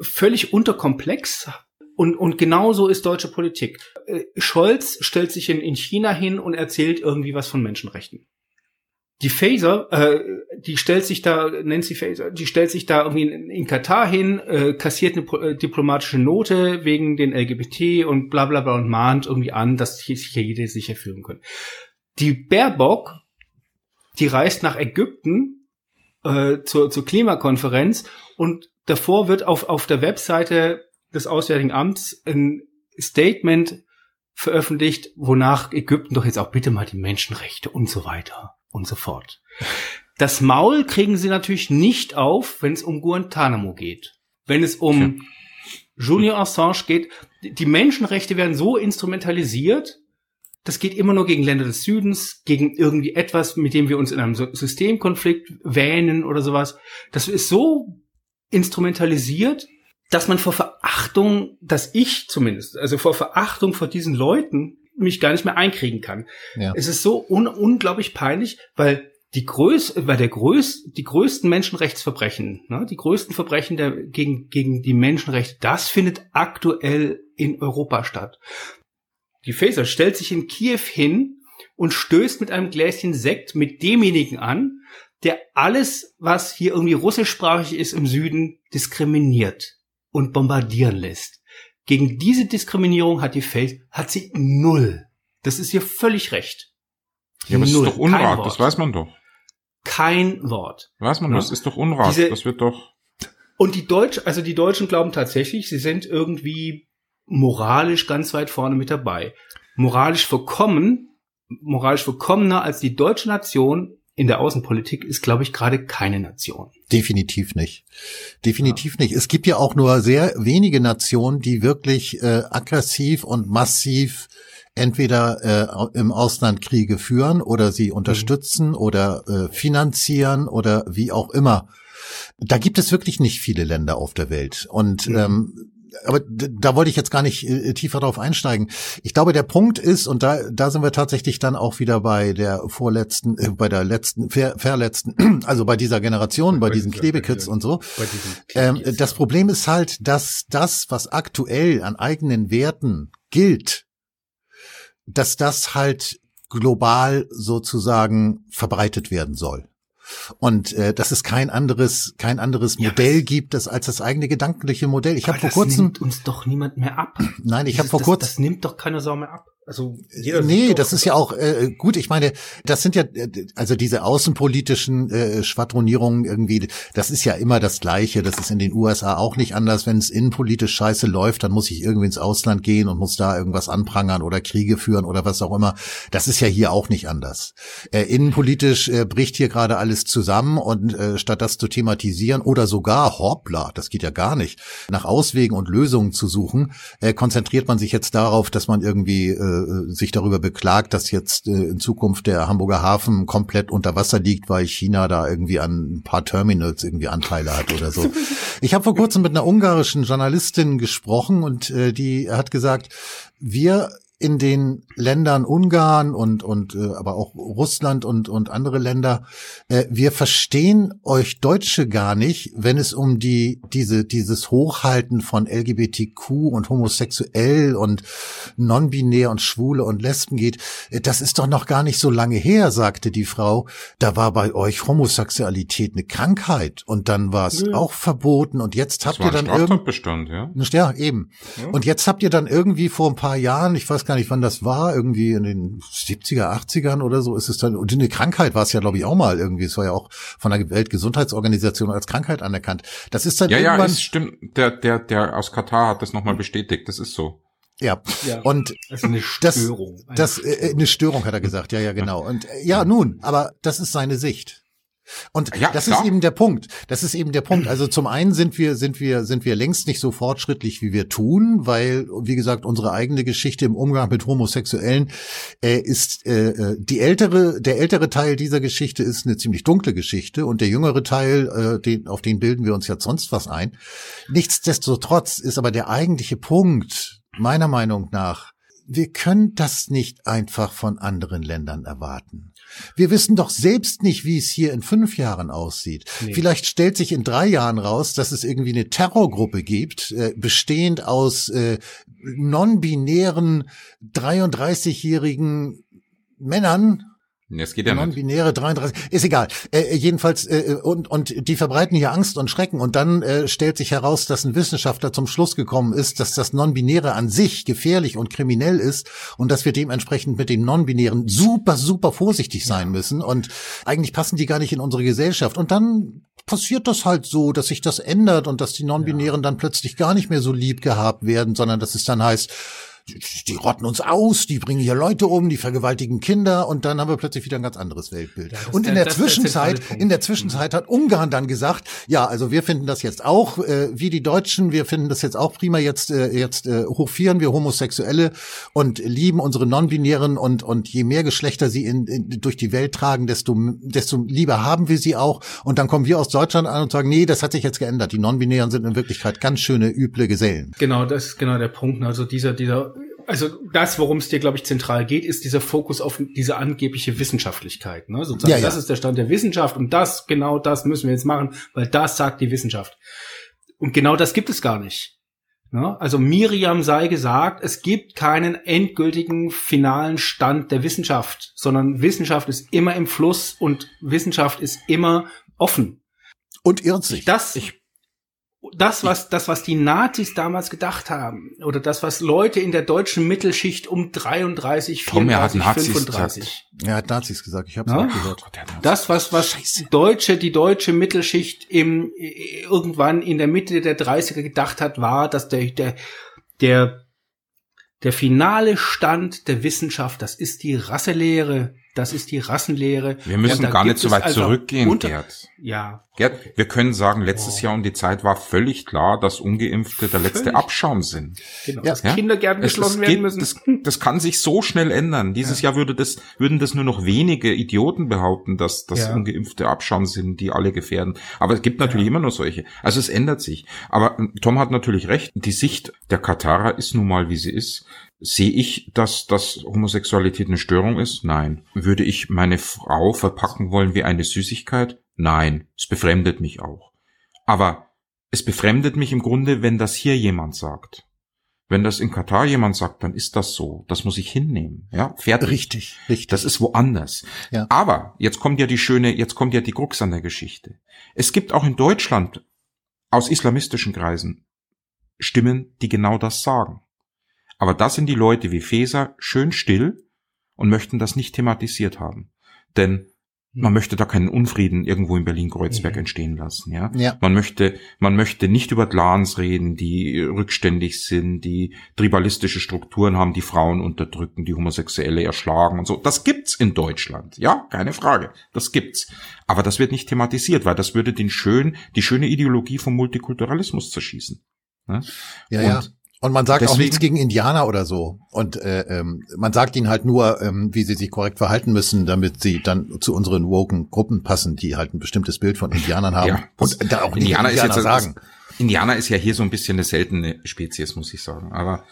völlig unterkomplex. Und, und genauso ist deutsche Politik. Äh, Scholz stellt sich in, in China hin und erzählt irgendwie was von Menschenrechten die Phaser, äh, die stellt sich da, Nancy Phaser, die stellt sich da irgendwie in, in Katar hin, äh, kassiert eine äh, diplomatische Note wegen den LGBT und bla bla bla und mahnt irgendwie an, dass sich hier jeder sicher fühlen können. Die Baerbock, die reist nach Ägypten äh, zur, zur Klimakonferenz und davor wird auf, auf der Webseite des Auswärtigen Amts ein Statement veröffentlicht, wonach Ägypten doch jetzt auch bitte mal die Menschenrechte und so weiter und so fort. Das Maul kriegen sie natürlich nicht auf, wenn es um Guantanamo geht. Wenn es um okay. Julian Assange geht, die Menschenrechte werden so instrumentalisiert, das geht immer nur gegen Länder des Südens, gegen irgendwie etwas, mit dem wir uns in einem Systemkonflikt wähnen oder sowas. Das ist so instrumentalisiert, dass man vor Verachtung, dass ich zumindest, also vor Verachtung vor diesen Leuten mich gar nicht mehr einkriegen kann. Ja. Es ist so un unglaublich peinlich, weil die Größ, weil der größ, die größten Menschenrechtsverbrechen, ne, die größten Verbrechen der, gegen, gegen die Menschenrechte, das findet aktuell in Europa statt. Die Faser stellt sich in Kiew hin und stößt mit einem Gläschen Sekt mit demjenigen an, der alles, was hier irgendwie russischsprachig ist im Süden, diskriminiert und bombardieren lässt. Gegen diese Diskriminierung hat die Faith, hat sie null. Das ist ihr völlig recht. Ja, aber es ist doch Unrat, das weiß man doch. Kein Wort. Weiß man, ja? das ist doch Unrat, Diese, das wird doch. Und die Deutsch, also die Deutschen glauben tatsächlich, sie sind irgendwie moralisch ganz weit vorne mit dabei. Moralisch verkommen, moralisch verkommener als die deutsche Nation in der Außenpolitik ist, glaube ich, gerade keine Nation. Definitiv nicht. Definitiv ja. nicht. Es gibt ja auch nur sehr wenige Nationen, die wirklich äh, aggressiv und massiv entweder äh, im Ausland Kriege führen oder sie unterstützen mhm. oder äh, finanzieren oder wie auch immer. Da gibt es wirklich nicht viele Länder auf der Welt. Und mhm. ähm, aber da wollte ich jetzt gar nicht äh, tiefer drauf einsteigen. Ich glaube, der Punkt ist, und da, da sind wir tatsächlich dann auch wieder bei der vorletzten, äh, bei der letzten, ver, verletzten, also bei dieser Generation, bei, bei diesen Klebekits und so. Ähm, das Problem ist halt, dass das, was aktuell an eigenen Werten gilt, dass das halt global sozusagen verbreitet werden soll und äh, dass es kein anderes kein anderes ja, Modell gibt, das als das eigene gedankliche Modell. Ich habe vor kurzem nimmt uns doch niemand mehr ab. Nein, ich habe vor kurzem das, das nimmt doch keine Sau mehr ab. Also jeder nee, das ist ja auch äh, gut. Ich meine, das sind ja also diese außenpolitischen äh, Schwadronierungen irgendwie. Das ist ja immer das Gleiche. Das ist in den USA auch nicht anders. Wenn es innenpolitisch scheiße läuft, dann muss ich irgendwie ins Ausland gehen und muss da irgendwas anprangern oder Kriege führen oder was auch immer. Das ist ja hier auch nicht anders. Äh, innenpolitisch äh, bricht hier gerade alles zusammen und äh, statt das zu thematisieren oder sogar hoppla, das geht ja gar nicht, nach Auswegen und Lösungen zu suchen, äh, konzentriert man sich jetzt darauf, dass man irgendwie äh, äh, sich darüber beklagt, dass jetzt äh, in Zukunft der Hamburger Hafen komplett unter Wasser liegt, weil China da irgendwie an ein paar Terminals irgendwie Anteile hat oder so. Ich habe vor kurzem mit einer ungarischen Journalistin gesprochen und äh, die hat gesagt, wir in den Ländern Ungarn und und äh, aber auch Russland und und andere Länder äh, wir verstehen euch Deutsche gar nicht, wenn es um die diese dieses Hochhalten von LGBTQ und homosexuell und non-binär und Schwule und Lesben geht. Äh, das ist doch noch gar nicht so lange her, sagte die Frau. Da war bei euch Homosexualität eine Krankheit und dann war es ja. auch verboten und jetzt habt ihr dann irgendwie ja? ja eben ja. und jetzt habt ihr dann irgendwie vor ein paar Jahren, ich weiß gar gar nicht, wann das war, irgendwie in den 70er, 80ern oder so ist es dann, und eine Krankheit war es ja, glaube ich, auch mal irgendwie, es war ja auch von der Weltgesundheitsorganisation als Krankheit anerkannt. Das ist dann ja, irgendwann... Ja, es stimmt, der, der, der aus Katar hat das nochmal bestätigt, das ist so. Ja. ja. Und also eine Störung. Das, das äh, eine Störung hat er gesagt. Ja, ja, genau. Und äh, ja, nun, aber das ist seine Sicht. Und ja, das klar. ist eben der Punkt. Das ist eben der Punkt. Also zum einen sind wir, sind wir, sind wir längst nicht so fortschrittlich, wie wir tun, weil, wie gesagt, unsere eigene Geschichte im Umgang mit Homosexuellen äh, ist äh, äh, die ältere, der ältere Teil dieser Geschichte ist eine ziemlich dunkle Geschichte und der jüngere Teil, äh, den, auf den bilden wir uns ja sonst was ein. Nichtsdestotrotz ist aber der eigentliche Punkt meiner Meinung nach, wir können das nicht einfach von anderen Ländern erwarten. Wir wissen doch selbst nicht, wie es hier in fünf Jahren aussieht. Nee. Vielleicht stellt sich in drei Jahren raus, dass es irgendwie eine Terrorgruppe gibt, äh, bestehend aus äh, non-binären 33-jährigen Männern, Es geht ja. Non-binäre 33, ist egal. Äh, jedenfalls, äh, und, und die verbreiten hier Angst und Schrecken. Und dann äh, stellt sich heraus, dass ein Wissenschaftler zum Schluss gekommen ist, dass das Non-binäre an sich gefährlich und kriminell ist und dass wir dementsprechend mit dem Non-binären super, super vorsichtig sein müssen. Und eigentlich passen die gar nicht in unsere Gesellschaft. Und dann passiert das halt so, dass sich das ändert und dass die Non-binären dann plötzlich gar nicht mehr so lieb gehabt werden, sondern dass es dann heißt, die, rotten uns aus, die bringen hier Leute um, die vergewaltigen Kinder und dann haben wir plötzlich wieder ein ganz anderes Weltbild. Ja, und in der- der Zwischenzeit, in der Zwischenzeit hat Ungarn dann gesagt, ja, also wir finden das jetzt auch, äh, wie die Deutschen, wir finden das jetzt auch prima, jetzt, äh, jetzt äh, hochfieren wir Homosexuelle und lieben unsere Non-Binären und, und je mehr Geschlechter sie in, in, durch die Welt tragen, desto, desto lieber haben wir sie auch. Und dann kommen wir aus Deutschland an und sagen, nee, das hat sich jetzt geändert. Die Non-Binären sind in Wirklichkeit ganz schöne, üble Gesellen. Genau, das ist genau der Punkt. Also dieser, dieser, also das, worum es dir, glaube ich, zentral geht, ist dieser Fokus auf diese angebliche Wissenschaftlichkeit. Ne? Sozusagen, Ja, ja. das ist der Stand der Wissenschaft und das, genau das müssen wir jetzt machen, weil das sagt die Wissenschaft. Und genau das gibt es gar nicht. Ne? Also Miriam sei gesagt, es gibt keinen endgültigen finalen Stand der Wissenschaft, sondern Wissenschaft ist immer im Fluss und Wissenschaft ist immer offen. Und irrt sich. Das, das, was, das, was die Nazis damals gedacht haben, oder das, was Leute in der deutschen Mittelschicht um 33, Tom, er hat 34, Nazis 35, Er hat Nazis gesagt, ich habe es Ja? auch gehört. das, was, was Deutsche, die deutsche Mittelschicht im, irgendwann in der Mitte der 30er gedacht hat, war, dass der, der, der, der finale Stand der Wissenschaft, das ist die Rasselehre, das ist die Rassenlehre. Wir müssen gar nicht so weit einfach zurückgehen, unter- Gerd. Ja, Gerd, wir können sagen, letztes Oh. Jahr um die Zeit war völlig klar, dass Ungeimpfte der letzte Völlig. Abschaum sind. genau. Ja. Dass Ja? Kindergärten Es, geschlossen es werden geht, müssen. das, das kann sich so schnell ändern. Dieses Jahr würde das, würden das nur noch wenige Idioten behaupten, dass das Ja. ungeimpfte Abschaum sind, die alle gefährden. Aber es gibt natürlich immer noch solche. Also es ändert sich. Aber ähm, Tom hat natürlich recht. Die Sicht der Katarer ist nun mal, wie sie ist. Sehe ich, dass, dass Homosexualität eine Störung ist? Nein. Würde ich meine Frau verpacken wollen wie eine Süßigkeit? Nein. Es befremdet mich auch. Aber es befremdet mich im Grunde, wenn das hier jemand sagt. Wenn das in Katar jemand sagt, dann ist das so. Das muss ich hinnehmen. Ja, fertig. Richtig, richtig. Das ist woanders. Ja. Aber jetzt kommt ja die schöne, jetzt kommt ja die Krux an der Geschichte. Es gibt auch in Deutschland aus islamistischen Kreisen Stimmen, die genau das sagen. Aber da sind die Leute wie Feser schön still und möchten das nicht thematisiert haben. Denn man möchte da keinen Unfrieden irgendwo in Berlin-Kreuzberg Mhm. entstehen lassen, ja. Ja. Man möchte, man möchte nicht über Clans reden, die rückständig sind, die tribalistische Strukturen haben, die Frauen unterdrücken, die Homosexuelle erschlagen und so. Das gibt's in Deutschland. Ja, keine Frage. Das gibt's. Aber das wird nicht thematisiert, weil das würde den schön, die schöne Ideologie vom Multikulturalismus zerschießen. Ne? Ja, Und ja. Und man sagt auch deswegen- nichts gegen Indianer oder so. Und äh, ähm, man sagt ihnen halt nur, ähm, wie sie sich korrekt verhalten müssen, damit sie dann zu unseren woken Gruppen passen, die halt ein bestimmtes Bild von Indianern haben. Ja, und da auch nicht Indianer Indianer, ist jetzt sagen. Indianer ist ja hier so ein bisschen eine seltene Spezies, muss ich sagen. Aber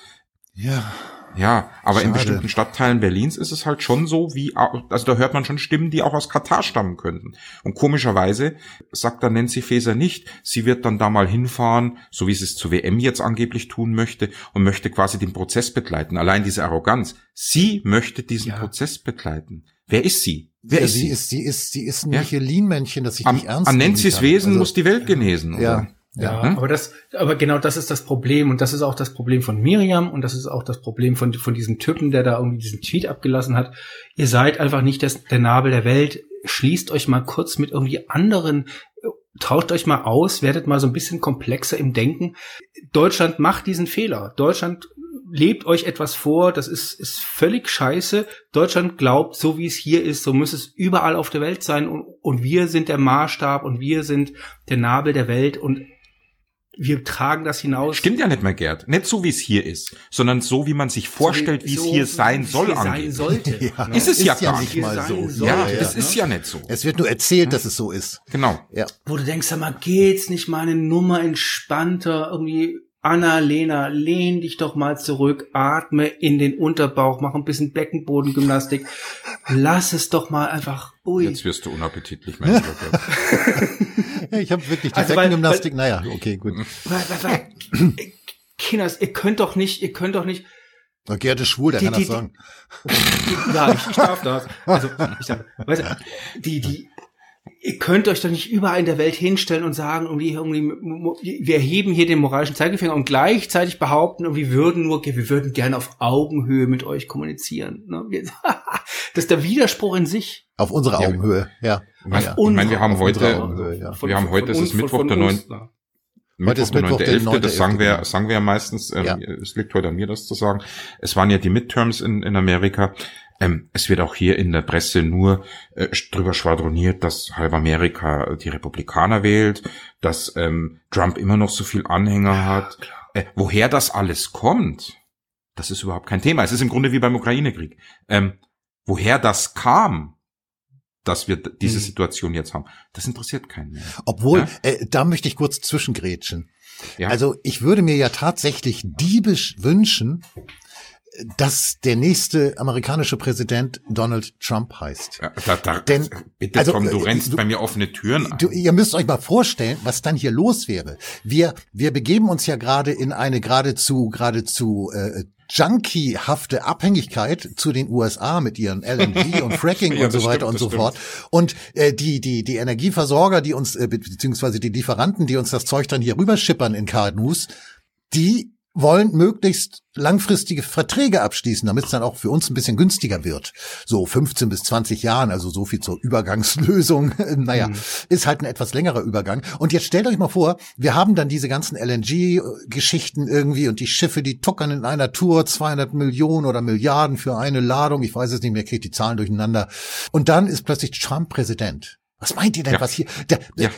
Ja. Ja, aber in Schade. bestimmten Stadtteilen Berlins ist es halt schon so, wie, also da hört man schon Stimmen, die auch aus Katar stammen könnten. Und komischerweise sagt dann Nancy Faeser nicht, sie wird dann da mal hinfahren, so wie sie es zur WM jetzt angeblich tun möchte, und möchte quasi den Prozess begleiten. Allein diese Arroganz. Sie möchte diesen Ja. Prozess begleiten. Wer ist sie? Wer ja, ist sie sie? ist, sie ist, sie ist ein Ja. Michelin-Männchen, das ich Am, nicht ernst an Nancy's kann. Wesen Also, muss die Welt genesen. Ja. Oder? Ja, Hm? aber das, aber genau das ist das Problem und das ist auch das Problem von Miriam und das ist auch das Problem von von diesem Typen, der da irgendwie diesen Tweet abgelassen hat. Ihr seid einfach nicht das, der Nabel der Welt. Schließt euch mal kurz mit irgendwie anderen, tauscht euch mal aus, werdet mal so ein bisschen komplexer im Denken. Deutschland macht diesen Fehler. Deutschland lebt euch etwas vor, das ist, ist völlig scheiße. Deutschland glaubt, so wie es hier ist, so muss es überall auf der Welt sein und, und wir sind der Maßstab und wir sind der Nabel der Welt und wir tragen das hinaus. Stimmt ja nicht mehr, Gerd. Nicht so, wie es hier ist, sondern so, wie man sich vorstellt, wie es So, hier sein wie es soll hier sein sollte. Ja. Ne? Ist es ja ist ja gar nicht mal so. sein Ja, sollte, es ist ja nicht so. Es wird nur erzählt, dass es so ist. Genau. Ja. Wo du denkst, sag mal, geht's nicht mal eine Nummer entspannter, irgendwie Anna-Lena, lehn dich doch mal zurück, atme in den Unterbauch, mach ein bisschen Beckenbodengymnastik. Lass es doch mal einfach, ui. Jetzt wirst du unappetitlich, mein. Ja, Ich habe wirklich die Also, weil- Beckengymnastik. Naja, okay, gut. Weil- weil- weil- Kinders, ihr könnt doch nicht, ihr könnt doch nicht, Gerd ist schwul, der Die- kann die- das sagen. Die, ja, ich, ich darf das. Also, ich darf, weißt du, die, die, ihr könnt euch doch nicht überall in der Welt hinstellen und sagen, irgendwie, irgendwie, wir heben hier den moralischen Zeigefinger und gleichzeitig behaupten, irgendwie, wir würden nur, wir würden gerne auf Augenhöhe mit euch kommunizieren. Ne? Das ist der Widerspruch in sich. Auf unserer Ja. Augenhöhe, ja. Ich ja. meine, wir haben heute, Augenhöhe, ja. wir haben heute, es ist Mittwoch, der uns, 9. ja. Heute ist Mittwoch, der 9.11., das 9.11., sagen wir, genau. sagen wir ja meistens, ähm, Ja. es liegt heute an mir, das zu sagen. Es waren ja die Midterms in, in Amerika. Ähm, es wird auch hier in der Presse nur äh, drüber schwadroniert, dass halb Amerika die Republikaner wählt, dass ähm, Trump immer noch so viel Anhänger hat. Äh, woher das alles kommt, das ist überhaupt kein Thema. Es ist im Grunde wie beim Ukraine-Krieg. Ähm, woher das kam, dass wir diese Hm. Situation jetzt haben, das interessiert keinen mehr. Obwohl, Ja? äh, da möchte ich kurz zwischengrätschen. Ja? Also ich würde mir ja tatsächlich diebisch wünschen, dass der nächste amerikanische Präsident Donald Trump heißt. Ja, da, da, Denn- bitte also, Tom, du äh, rennst du- bei mir offene Türen ein. Du, ihr müsst euch mal vorstellen, was dann hier los wäre. Wir, wir begeben uns ja gerade in eine geradezu, geradezu äh, junkiehafte Abhängigkeit zu den USA mit ihren LNG und Fracking Ja, und so weiter stimmt, und so stimmt. fort. Und äh, die, die, die Energieversorger, die uns, äh, be- beziehungsweise die Lieferanten, die uns das Zeug dann hier rüberschippern in KNUs, die wollen möglichst langfristige Verträge abschließen, damit es dann auch für uns ein bisschen günstiger wird. So 15 bis 20 Jahren, also so viel zur Übergangslösung. naja, ist halt ein etwas längerer Übergang. Und jetzt stellt euch mal vor, wir haben dann diese ganzen LNG-Geschichten irgendwie und die Schiffe, die tuckern in einer Tour 200 Millionen oder Milliarden für eine Ladung. Ich weiß es nicht mehr, kriegt die Zahlen durcheinander. Und dann ist plötzlich Trump Präsident. Was meint ihr denn, Ja. was hier, da, Ja.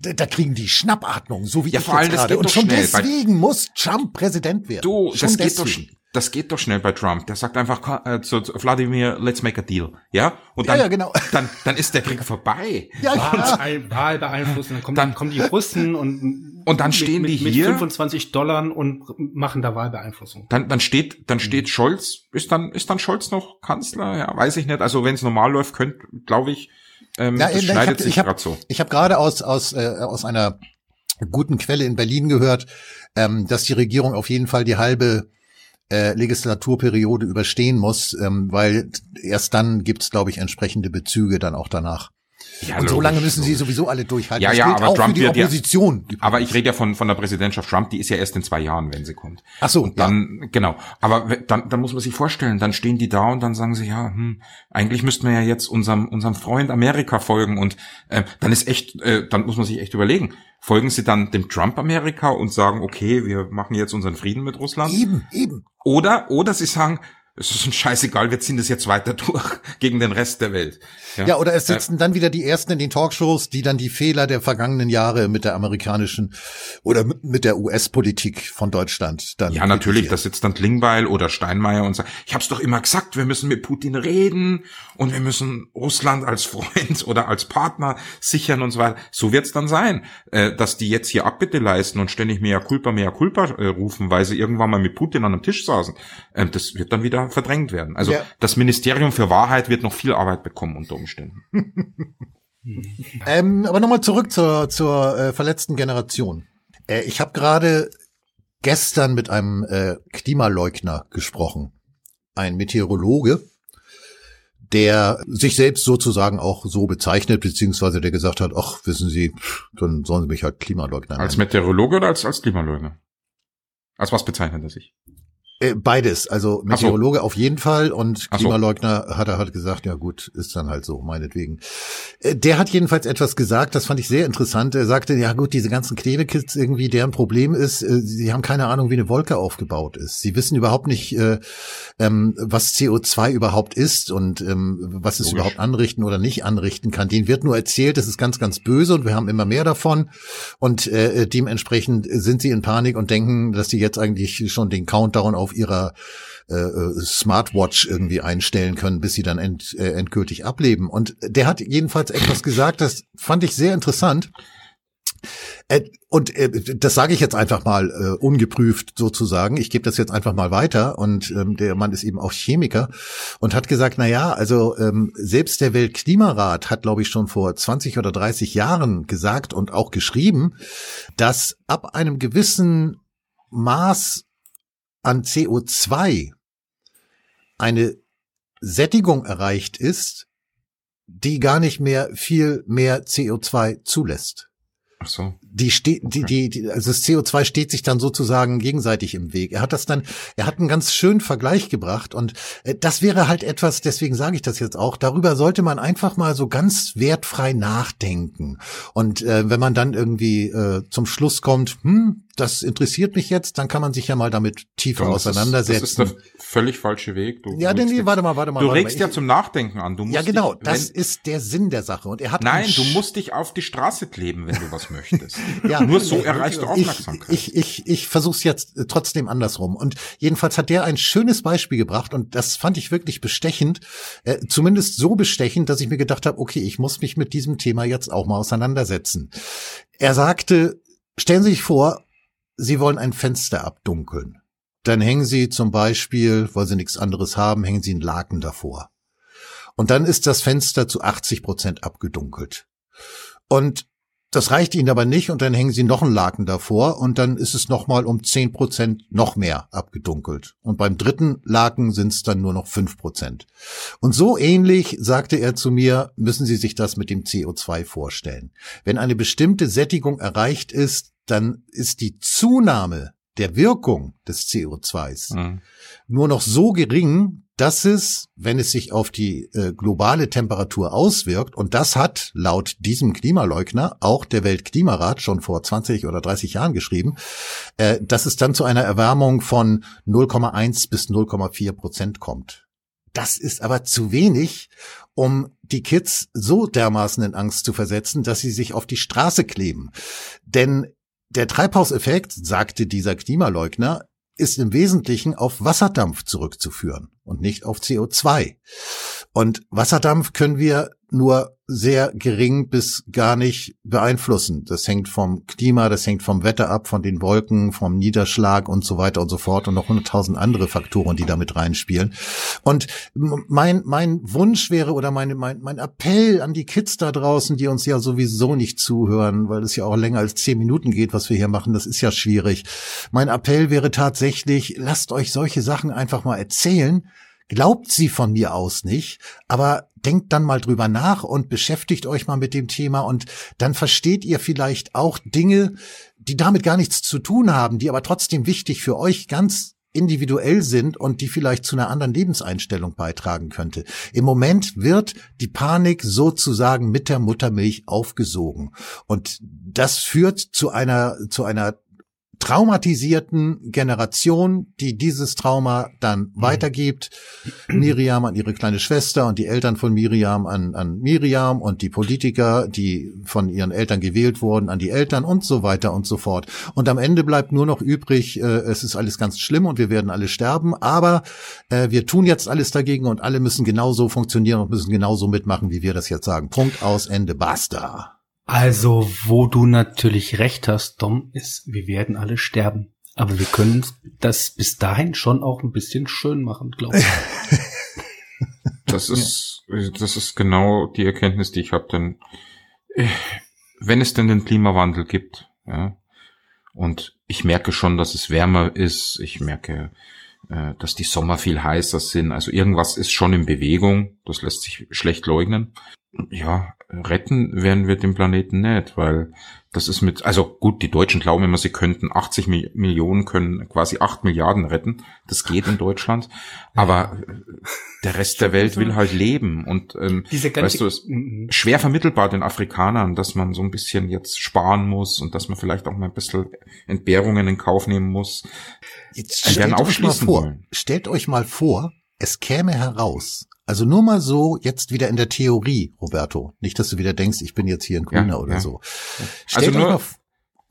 da, da kriegen die Schnappatmung, so wie Ja, ich vor jetzt allem, das gerade. Und schon schnell, deswegen muss Trump Präsident werden. Du, schon das geht, doch, das geht doch schnell bei Trump. Der sagt einfach äh, zu, zu Vladimir, let's make a deal. Ja? Und dann, Ja, ja, genau. dann, dann ist der Krieg vorbei. Ja. Wahl, Wahl beeinflussen, dann kommen, Dann- dann kommen die Russen und Und dann stehen mit, die mit, hier. mit 25 Dollar und machen da Wahlbeeinflussung. Dann, dann steht, Mhm. dann steht Scholz, ist dann, ist dann Scholz noch Kanzler? Ja, weiß ich nicht. Also wenn es normal läuft, könnte, glaube ich, ähm, Ja, das ich schneidet hab- ich hab- gerade so. Habe gerade aus aus äh, aus einer guten Quelle in Berlin gehört, ähm, dass die Regierung auf jeden Fall die halbe äh, Legislaturperiode überstehen muss, ähm, weil erst dann gibt's, glaube ich, entsprechende Bezüge dann auch danach. Ja, Und so lange müssen sie logisch. sowieso alle durchhalten. Ja, das ja, aber auch Trump wird ja- Opposition. Aber ich rede ja von, von der Präsidentschaft Trump, die ist ja erst in zwei Jahren, wenn sie kommt. Ach so, und dann, genau. Aber dann, dann muss man sich vorstellen, dann stehen die da und dann sagen sie, ja, hm, eigentlich müssten wir ja jetzt unserem, unserem Freund Amerika folgen und äh, dann ist echt, äh, dann muss man sich echt überlegen, folgen sie dann dem Trump Amerika und sagen, okay, wir machen jetzt unseren Frieden mit Russland? Eben, eben. Oder, oder sie sagen, es ist uns scheißegal, wir ziehen das jetzt weiter durch gegen den Rest der Welt. Ja, oder es sitzen dann wieder die Ersten in den Talkshows, die dann die Fehler der vergangenen Jahre mit der amerikanischen oder mit- der US-Politik von Deutschland dann. Ja, natürlich, da sitzt dann Klingbeil oder Steinmeier und sagt, ich hab's doch immer gesagt, wir müssen mit Putin reden und wir müssen Russland als Freund oder als Partner sichern und so weiter. So wird's dann sein, äh, dass die jetzt hier Abbitte leisten und ständig mehr culpa, mehr culpa äh, rufen, weil sie irgendwann mal mit Putin an einem Tisch saßen. Ähm, das wird dann wieder verdrängt werden. Also Ja. das Ministerium für Wahrheit wird noch viel Arbeit bekommen unter Umständen. Ähm, aber nochmal zurück zur, zur äh, verletzten Generation. Äh, ich habe gerade gestern mit einem äh, Klimaleugner gesprochen. Ein Meteorologe, der sich selbst sozusagen auch so bezeichnet, beziehungsweise der gesagt hat, ach, wissen Sie, dann sollen Sie mich halt Klimaleugner Als nennen. Meteorologe oder als, als Klimaleugner? Als was bezeichnet er sich? Äh, beides, also Ach so. Meteorologe auf jeden Fall und so. Klimaleugner hat er halt gesagt, ja gut, ist dann halt so, meinetwegen. Äh, Der hat jedenfalls etwas gesagt, das fand ich sehr interessant. Er sagte, ja gut, diese ganzen Klebekits irgendwie, deren Problem ist, äh, sie haben keine Ahnung, wie eine Wolke aufgebaut ist. Sie wissen überhaupt nicht, äh, ähm, was CO2 überhaupt ist und ähm, was es Logisch. überhaupt anrichten oder nicht anrichten kann. Denen wird nur erzählt, es ist ganz, ganz böse und wir haben immer mehr davon. Und äh, dementsprechend sind sie in Panik und denken, dass sie jetzt eigentlich schon den Countdown auf ihrer äh, äh, Smartwatch irgendwie einstellen können, bis sie dann end, äh, endgültig ableben. Und der hat jedenfalls etwas gesagt, das fand ich sehr interessant. Äh, und äh, das sage ich jetzt einfach mal äh, ungeprüft sozusagen. Ich gebe das jetzt einfach mal weiter. Und ähm, der Mann ist eben auch Chemiker und hat gesagt, na ja, also ähm, selbst der Weltklimarat hat, glaube ich, schon vor 20 oder 30 Jahren gesagt und auch geschrieben, dass ab einem gewissen Maß an CO2 eine Sättigung erreicht ist, die gar nicht mehr viel mehr CO2 zulässt. Ach so. Die steht, die, die, die, also das CO2 steht sich dann sozusagen gegenseitig im Weg. Er hat das dann, er hat einen ganz schönen Vergleich gebracht und äh, das wäre halt etwas, deswegen sage ich das jetzt auch, darüber sollte man einfach mal so ganz wertfrei nachdenken. Und äh, wenn man dann irgendwie äh, zum Schluss kommt, hm, das interessiert mich jetzt, dann kann man sich ja mal damit tiefer Tom, das auseinandersetzen. Ist, das ist der völlig falsche Weg. Du, ja, denn nee, warte mal, warte mal. Du warte regst mal. ja Ich- zum Nachdenken an. Du musst ja, genau, dich, das ist der Sinn der Sache. Und er hat Nein, du musst dich auf die Straße kleben, wenn du was möchtest. Ja, Nur so erreichst du Aufmerksamkeit. Ich, ich, ich, ich versuche es jetzt äh, trotzdem andersrum. Und jedenfalls hat der ein schönes Beispiel gebracht und das fand ich wirklich bestechend. Äh, zumindest so bestechend, dass ich mir gedacht habe, okay, ich muss mich mit diesem Thema jetzt auch mal auseinandersetzen. Er sagte, stellen Sie sich vor, Sie wollen ein Fenster abdunkeln. Dann hängen Sie zum Beispiel, weil Sie nichts anderes haben, hängen Sie einen Laken davor. Und dann ist das Fenster zu 80 Prozent abgedunkelt. Und das reicht ihnen aber nicht und dann hängen sie noch einen Laken davor und dann ist es nochmal um 10 Prozent noch mehr abgedunkelt. Und beim dritten Laken sind es dann nur noch 5 Prozent. Und so ähnlich, sagte er zu mir, müssen Sie sich das mit dem CO2 vorstellen. Wenn eine bestimmte Sättigung erreicht ist, dann ist die Zunahme der Wirkung des CO2s Mhm. nur noch so gering, dass es, wenn es sich auf die äh, globale Temperatur auswirkt, und das hat laut diesem Klimaleugner auch der Weltklimarat schon vor 20 oder 30 Jahren geschrieben, äh, dass es dann zu einer Erwärmung von 0,1 bis 0,4 Prozent kommt. Das ist aber zu wenig, um die Kids so dermaßen in Angst zu versetzen, dass sie sich auf die Straße kleben. Denn der Treibhauseffekt, sagte dieser Klimaleugner, ist im Wesentlichen auf Wasserdampf zurückzuführen und nicht auf CO2. Und Wasserdampf können wir nur sehr gering bis gar nicht beeinflussen. Das hängt vom Klima, das hängt vom Wetter ab, von den Wolken, vom Niederschlag und so weiter und so fort und noch hunderttausend andere Faktoren, die damit reinspielen. Und mein, mein Wunsch wäre oder meine, mein, mein Appell an die Kids da draußen, die uns ja sowieso nicht zuhören, weil es ja auch länger als zehn Minuten geht, was wir hier machen, das ist ja schwierig. Mein Appell wäre tatsächlich, lasst euch solche Sachen einfach mal erzählen, Glaubt sie von mir aus nicht, aber denkt dann mal drüber nach und beschäftigt euch mal mit dem Thema und dann versteht ihr vielleicht auch Dinge, die damit gar nichts zu tun haben, die aber trotzdem wichtig für euch ganz individuell sind und die vielleicht zu einer anderen Lebenseinstellung beitragen könnte. Im Moment wird die Panik sozusagen mit der Muttermilch aufgesogen und das führt zu einer zu einer traumatisierten Generation, die dieses Trauma dann weitergibt. Miriam an ihre kleine Schwester und die Eltern von Miriam an, an Miriam und die Politiker, die von ihren Eltern gewählt wurden, an die Eltern und so weiter und so fort. Und am Ende bleibt nur noch übrig, äh, es ist alles ganz schlimm und wir werden alle sterben, aber äh, wir tun jetzt alles dagegen und alle müssen genauso funktionieren und müssen genauso mitmachen, wie wir das jetzt sagen. Punkt aus, Ende, basta. Also, wo du natürlich recht hast, Dom, ist, wir werden alle sterben. Aber wir können das bis dahin schon auch ein bisschen schön machen, glaube ich. Das ist, das ist genau die Erkenntnis, die ich habe, denn äh, wenn es denn den Klimawandel gibt, ja, und ich merke schon, dass es wärmer ist, ich merke, dass die Sommer viel heißer sind, also irgendwas ist schon in Bewegung, das lässt sich schlecht leugnen. Ja, retten werden wir den Planeten nicht, weil das ist mit, also gut, die Deutschen glauben immer, sie könnten 80 Mi- Millionen, können quasi 8 Milliarden retten. Das geht in Deutschland. Aber äh, der Rest der Welt will halt leben und ähm, Diese ganze, weißt du, es Mhm. schwer vermittelbar den Afrikanern, dass man so ein bisschen jetzt sparen muss und dass man vielleicht auch mal ein bisschen Entbehrungen in Kauf nehmen muss. Jetzt stellt werden euch mal vor, wollen. stellt euch mal vor, es käme heraus. Also nur mal so, jetzt wieder in der Theorie, Roberto. Nicht, dass du wieder denkst, ich bin jetzt hier ein Grüner Ja, oder ja. so. Also Stellt euch nur-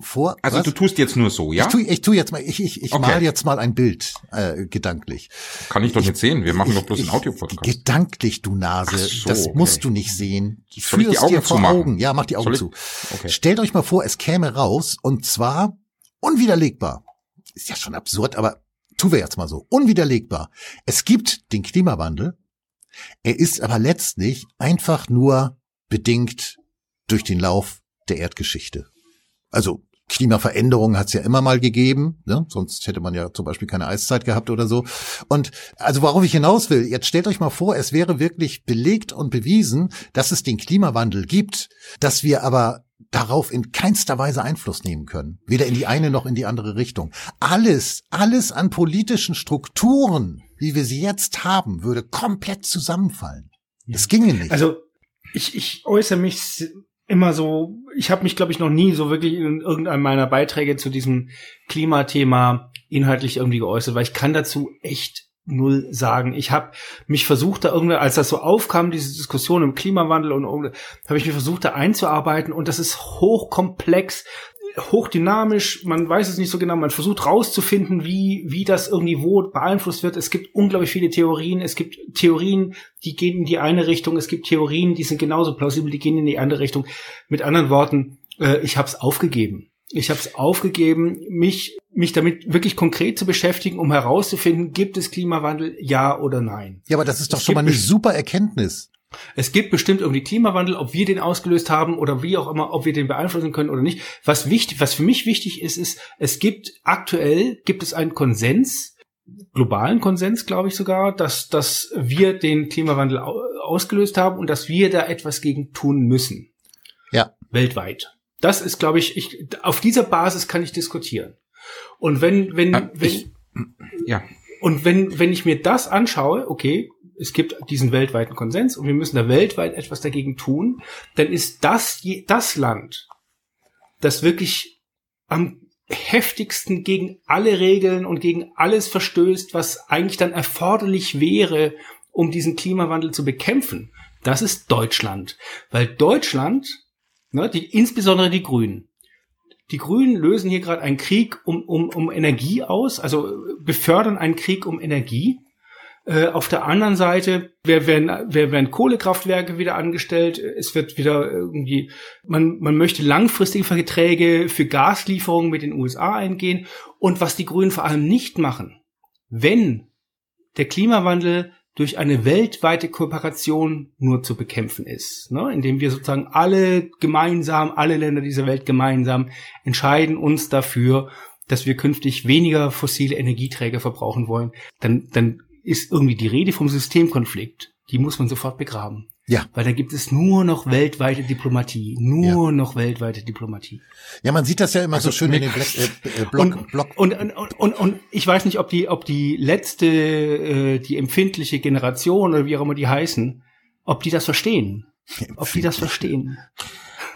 vor. Also was? du tust jetzt nur so, ja? Ich tu, ich tu jetzt mal, ich, ich, ich Okay. mal jetzt mal ein Bild äh, gedanklich. Kann ich doch nicht sehen. Wir machen Ich- doch bloß einen ich- Audiopodcast. Gedanklich, du Nase. So, das okay. musst du nicht sehen. Soll ich die Augen dir vor zumachen? Augen. Ja, mach die Augen ich- zu. Okay. Stellt euch mal vor, es käme raus und zwar unwiderlegbar. Ist ja schon absurd, aber tun wir jetzt mal so. Unwiderlegbar. Es gibt den Klimawandel. Er ist aber letztlich einfach nur bedingt durch den Lauf der Erdgeschichte. Also Klimaveränderungen hat es ja immer mal gegeben, ne? sonst hätte man ja zum Beispiel keine Eiszeit gehabt oder so. Und also worauf ich hinaus will, jetzt stellt euch mal vor, es wäre wirklich belegt und bewiesen, dass es den Klimawandel gibt, dass wir aber darauf in keinster Weise Einfluss nehmen können. Weder in die eine noch in die andere Richtung. Alles, alles an politischen Strukturen, wie wir sie jetzt haben, würde komplett zusammenfallen. Es ginge nicht. Also ich, ich äußere mich immer so, ich habe mich, glaube ich, noch nie so wirklich in irgendeinem meiner Beiträge zu diesem Klimathema inhaltlich irgendwie geäußert, weil ich kann dazu echt null sagen. Ich habe mich versucht, da irgendwie, als das so aufkam, diese Diskussion im Klimawandel und habe ich mich versucht, da einzuarbeiten und das ist hochkomplex hochdynamisch, man weiß es nicht so genau, man versucht rauszufinden, wie, wie das irgendwie wo beeinflusst wird. Es gibt unglaublich viele Theorien, es gibt Theorien, die gehen in die eine Richtung, es gibt Theorien, die sind genauso plausibel, die gehen in die andere Richtung. Mit anderen Worten, äh, ich habe es aufgegeben. Ich habe es aufgegeben, mich, mich damit wirklich konkret zu beschäftigen, um herauszufinden, gibt es Klimawandel, ja oder nein. Ja, aber das ist doch es schon mal eine super Erkenntnis. Es gibt bestimmt irgendwie Klimawandel, ob wir den ausgelöst haben oder wie auch immer, ob wir den beeinflussen können oder nicht. Was wichtig, was für mich wichtig ist, ist, es gibt aktuell gibt es einen Konsens, globalen Konsens, glaube ich sogar, dass, dass wir den Klimawandel ausgelöst haben und dass wir da etwas gegen tun müssen. Ja. Weltweit. Das ist, glaube ich, ich, auf dieser Basis kann ich diskutieren. Und wenn, wenn, ja, wenn, ich, ja. Und wenn, wenn ich mir das anschaue, okay, es gibt diesen weltweiten Konsens und wir müssen da weltweit etwas dagegen tun, dann ist das das Land, das wirklich am heftigsten gegen alle Regeln und gegen alles verstößt, was eigentlich dann erforderlich wäre, um diesen Klimawandel zu bekämpfen. Das ist Deutschland. Weil Deutschland, ne, die, insbesondere die Grünen, die Grünen lösen hier gerade einen Krieg um, um, um Energie aus, also befördern einen Krieg um Energie äh, auf der anderen Seite wer werden, wer werden Kohlekraftwerke wieder angestellt. Es wird wieder irgendwie, man, man möchte langfristige Verträge für Gaslieferungen mit den USA eingehen. Und was die Grünen vor allem nicht machen, wenn der Klimawandel durch eine weltweite Kooperation nur zu bekämpfen ist, ne? indem wir sozusagen alle gemeinsam, alle Länder dieser Welt gemeinsam entscheiden uns dafür, dass wir künftig weniger fossile Energieträger verbrauchen wollen, dann, dann ist irgendwie die Rede vom Systemkonflikt. Die muss man sofort begraben. Ja. Weil da gibt es nur noch weltweite Diplomatie. Nur ja. noch weltweite Diplomatie. Ja, man sieht das ja immer also so schön in den Black, äh, äh, Block, und, Block. Und, und, und, und, ich weiß nicht, ob die, ob die letzte, äh, die empfindliche Generation oder wie auch immer die heißen, ob die das verstehen. Ob die das verstehen.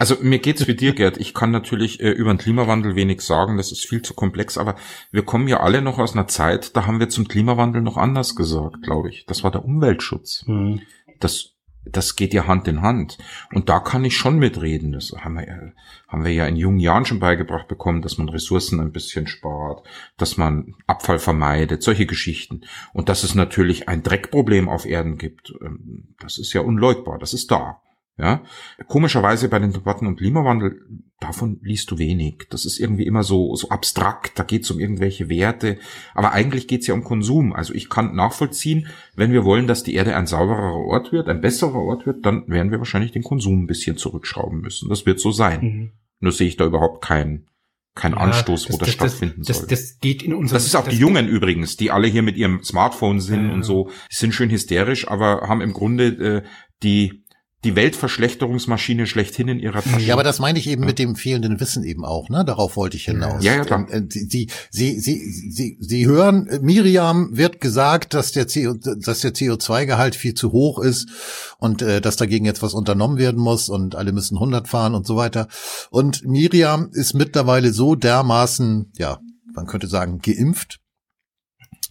Also mir geht's wie dir, Gerd. Ich kann natürlich äh, über den Klimawandel wenig sagen, das ist viel zu komplex, aber wir kommen ja alle noch aus einer Zeit, da haben wir zum Klimawandel noch anders gesagt, glaube ich. Das war der Umweltschutz. Mhm. Das das geht ja Hand in Hand. Und da kann ich schon mitreden. Das haben wir, haben wir ja in jungen Jahren schon beigebracht bekommen, dass man Ressourcen ein bisschen spart, dass man Abfall vermeidet, solche Geschichten. Und dass es natürlich ein Dreckproblem auf Erden gibt, ähm, das ist ja unleugbar, das ist da. Ja, komischerweise bei den Debatten um Klimawandel, davon liest du wenig. Das ist irgendwie immer so, so abstrakt. Da geht es um irgendwelche Werte. Aber eigentlich geht es ja um Konsum. Also ich kann nachvollziehen, wenn wir wollen, dass die Erde ein sauberer Ort wird, ein besserer Ort wird, dann werden wir wahrscheinlich den Konsum ein bisschen zurückschrauben müssen. Das wird so sein. Mhm. Nur sehe ich da überhaupt keinen kein ja, Anstoß, das, wo das, das stattfinden das, soll. Das, geht in unser, das ist auch die Jungen übrigens, die alle hier mit ihrem Smartphone sind ja, und so, die sind schön hysterisch, aber haben im Grunde äh, die die Weltverschlechterungsmaschine schlechthin in ihrer Tasche. Ja, aber das meine ich eben ja. mit dem fehlenden Wissen eben auch, ne? Darauf wollte ich hinaus. Ja, ja, klar. Ähm, äh, sie, sie, sie, sie, sie hören, Miriam wird gesagt, dass der, CO, dass der CO2-Gehalt viel zu hoch ist und äh, dass dagegen jetzt was unternommen werden muss und alle müssen 100 fahren und so weiter. Und Miriam ist mittlerweile so dermaßen, ja, man könnte sagen, geimpft,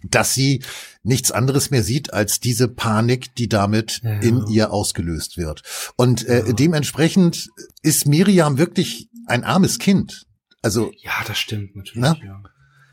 dass sie nichts anderes mehr sieht als diese Panik, die damit ja. in ihr ausgelöst wird. Und äh, ja. dementsprechend ist Miriam wirklich ein armes Kind. Also ja, das stimmt natürlich. Na? Ja.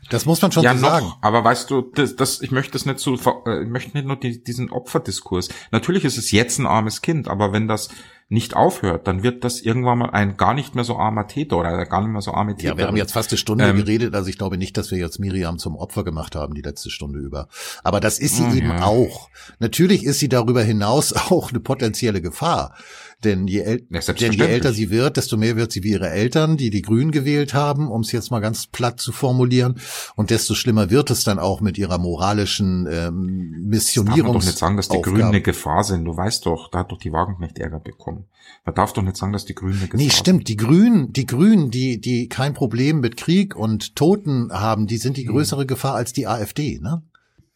Das muss man schon ja, so noch, sagen. Aber weißt du, das, das, ich möchte das nicht so, äh, ich möchte nicht nur die, diesen Opferdiskurs. Natürlich ist es jetzt ein armes Kind, aber wenn das nicht aufhört, dann wird das irgendwann mal ein gar nicht mehr so armer Täter oder gar nicht mehr so arme Täter. Ja, wir haben jetzt fast eine Stunde ähm, geredet, also ich glaube nicht, dass wir jetzt Miriam zum Opfer gemacht haben, die letzte Stunde über. Aber das ist sie oh, eben ja. auch. Natürlich ist sie darüber hinaus auch eine potenzielle Gefahr. Denn je, äl Ja, denn je älter sie wird, desto mehr wird sie wie ihre Eltern, die die Grünen gewählt haben, um es jetzt mal ganz platt zu formulieren. Und desto schlimmer wird es dann auch mit ihrer moralischen ähm, Darf man Missionierungs doch nicht sagen, dass die Grünen Aufgaben. eine Gefahr sind. Du weißt doch, da hat doch die Wagenknecht Ärger bekommen. Man darf doch nicht sagen, dass die Grünen eine Gefahr Nee, stimmt. Die Grünen, die Grünen, die, die kein Problem mit Krieg und Toten haben, die sind die größere Gefahr als die AfD, ne?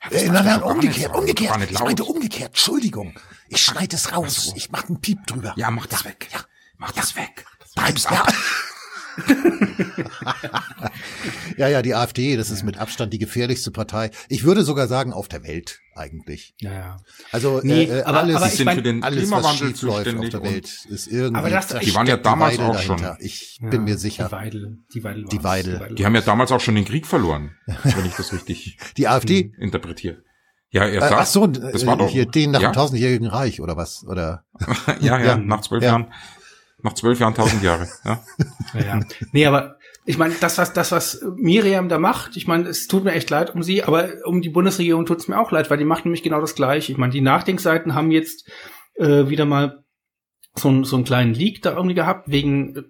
sind. Das Äh, darf nein, nein, umgekehrt, umgekehrt. Ich meinte umgekehrt. Entschuldigung. Ich schneide es raus. so. Ich mache einen Piep drüber. Ja, mach das weg. Ja. Mach das weg. Treib's Ja. ab. Ja, ja, die AfD, das ist mit Abstand die gefährlichste Partei. Ich würde sogar sagen, auf der Welt eigentlich. Ja, ja. Also Nee, äh, äh, aber- alles, aber Die ich sind mein- für den alles, was Klimawandel läuft auf der Welt, ist irgendwie. Aber das- da Die waren ja damals Weidel auch schon. dahinter. Ich ja. bin mir sicher. Die Weidel, die Weidel. Die war's. Weidel. Die haben ja damals auch schon den Krieg verloren, wenn ich das richtig Die AfD. interpretiere. Ja, er Äh, sagt, ach so, das war äh, doch hier den nach ja, dem tausendjährigen Reich oder was? Oder ja, ja, Ja. nach zwölf Ja. Jahren, nach zwölf Jahren tausend Jahre. Ja. Ja, ja. Nee, aber ich meine, das, was, das, was Miriam da macht, ich meine, es tut mir echt leid um sie, aber um die Bundesregierung tut es mir auch leid, weil die macht nämlich genau das Gleiche. Ich meine, die Nachdenkseiten haben jetzt äh, wieder mal so, einen- so einen kleinen Leak da irgendwie gehabt, wegen äh,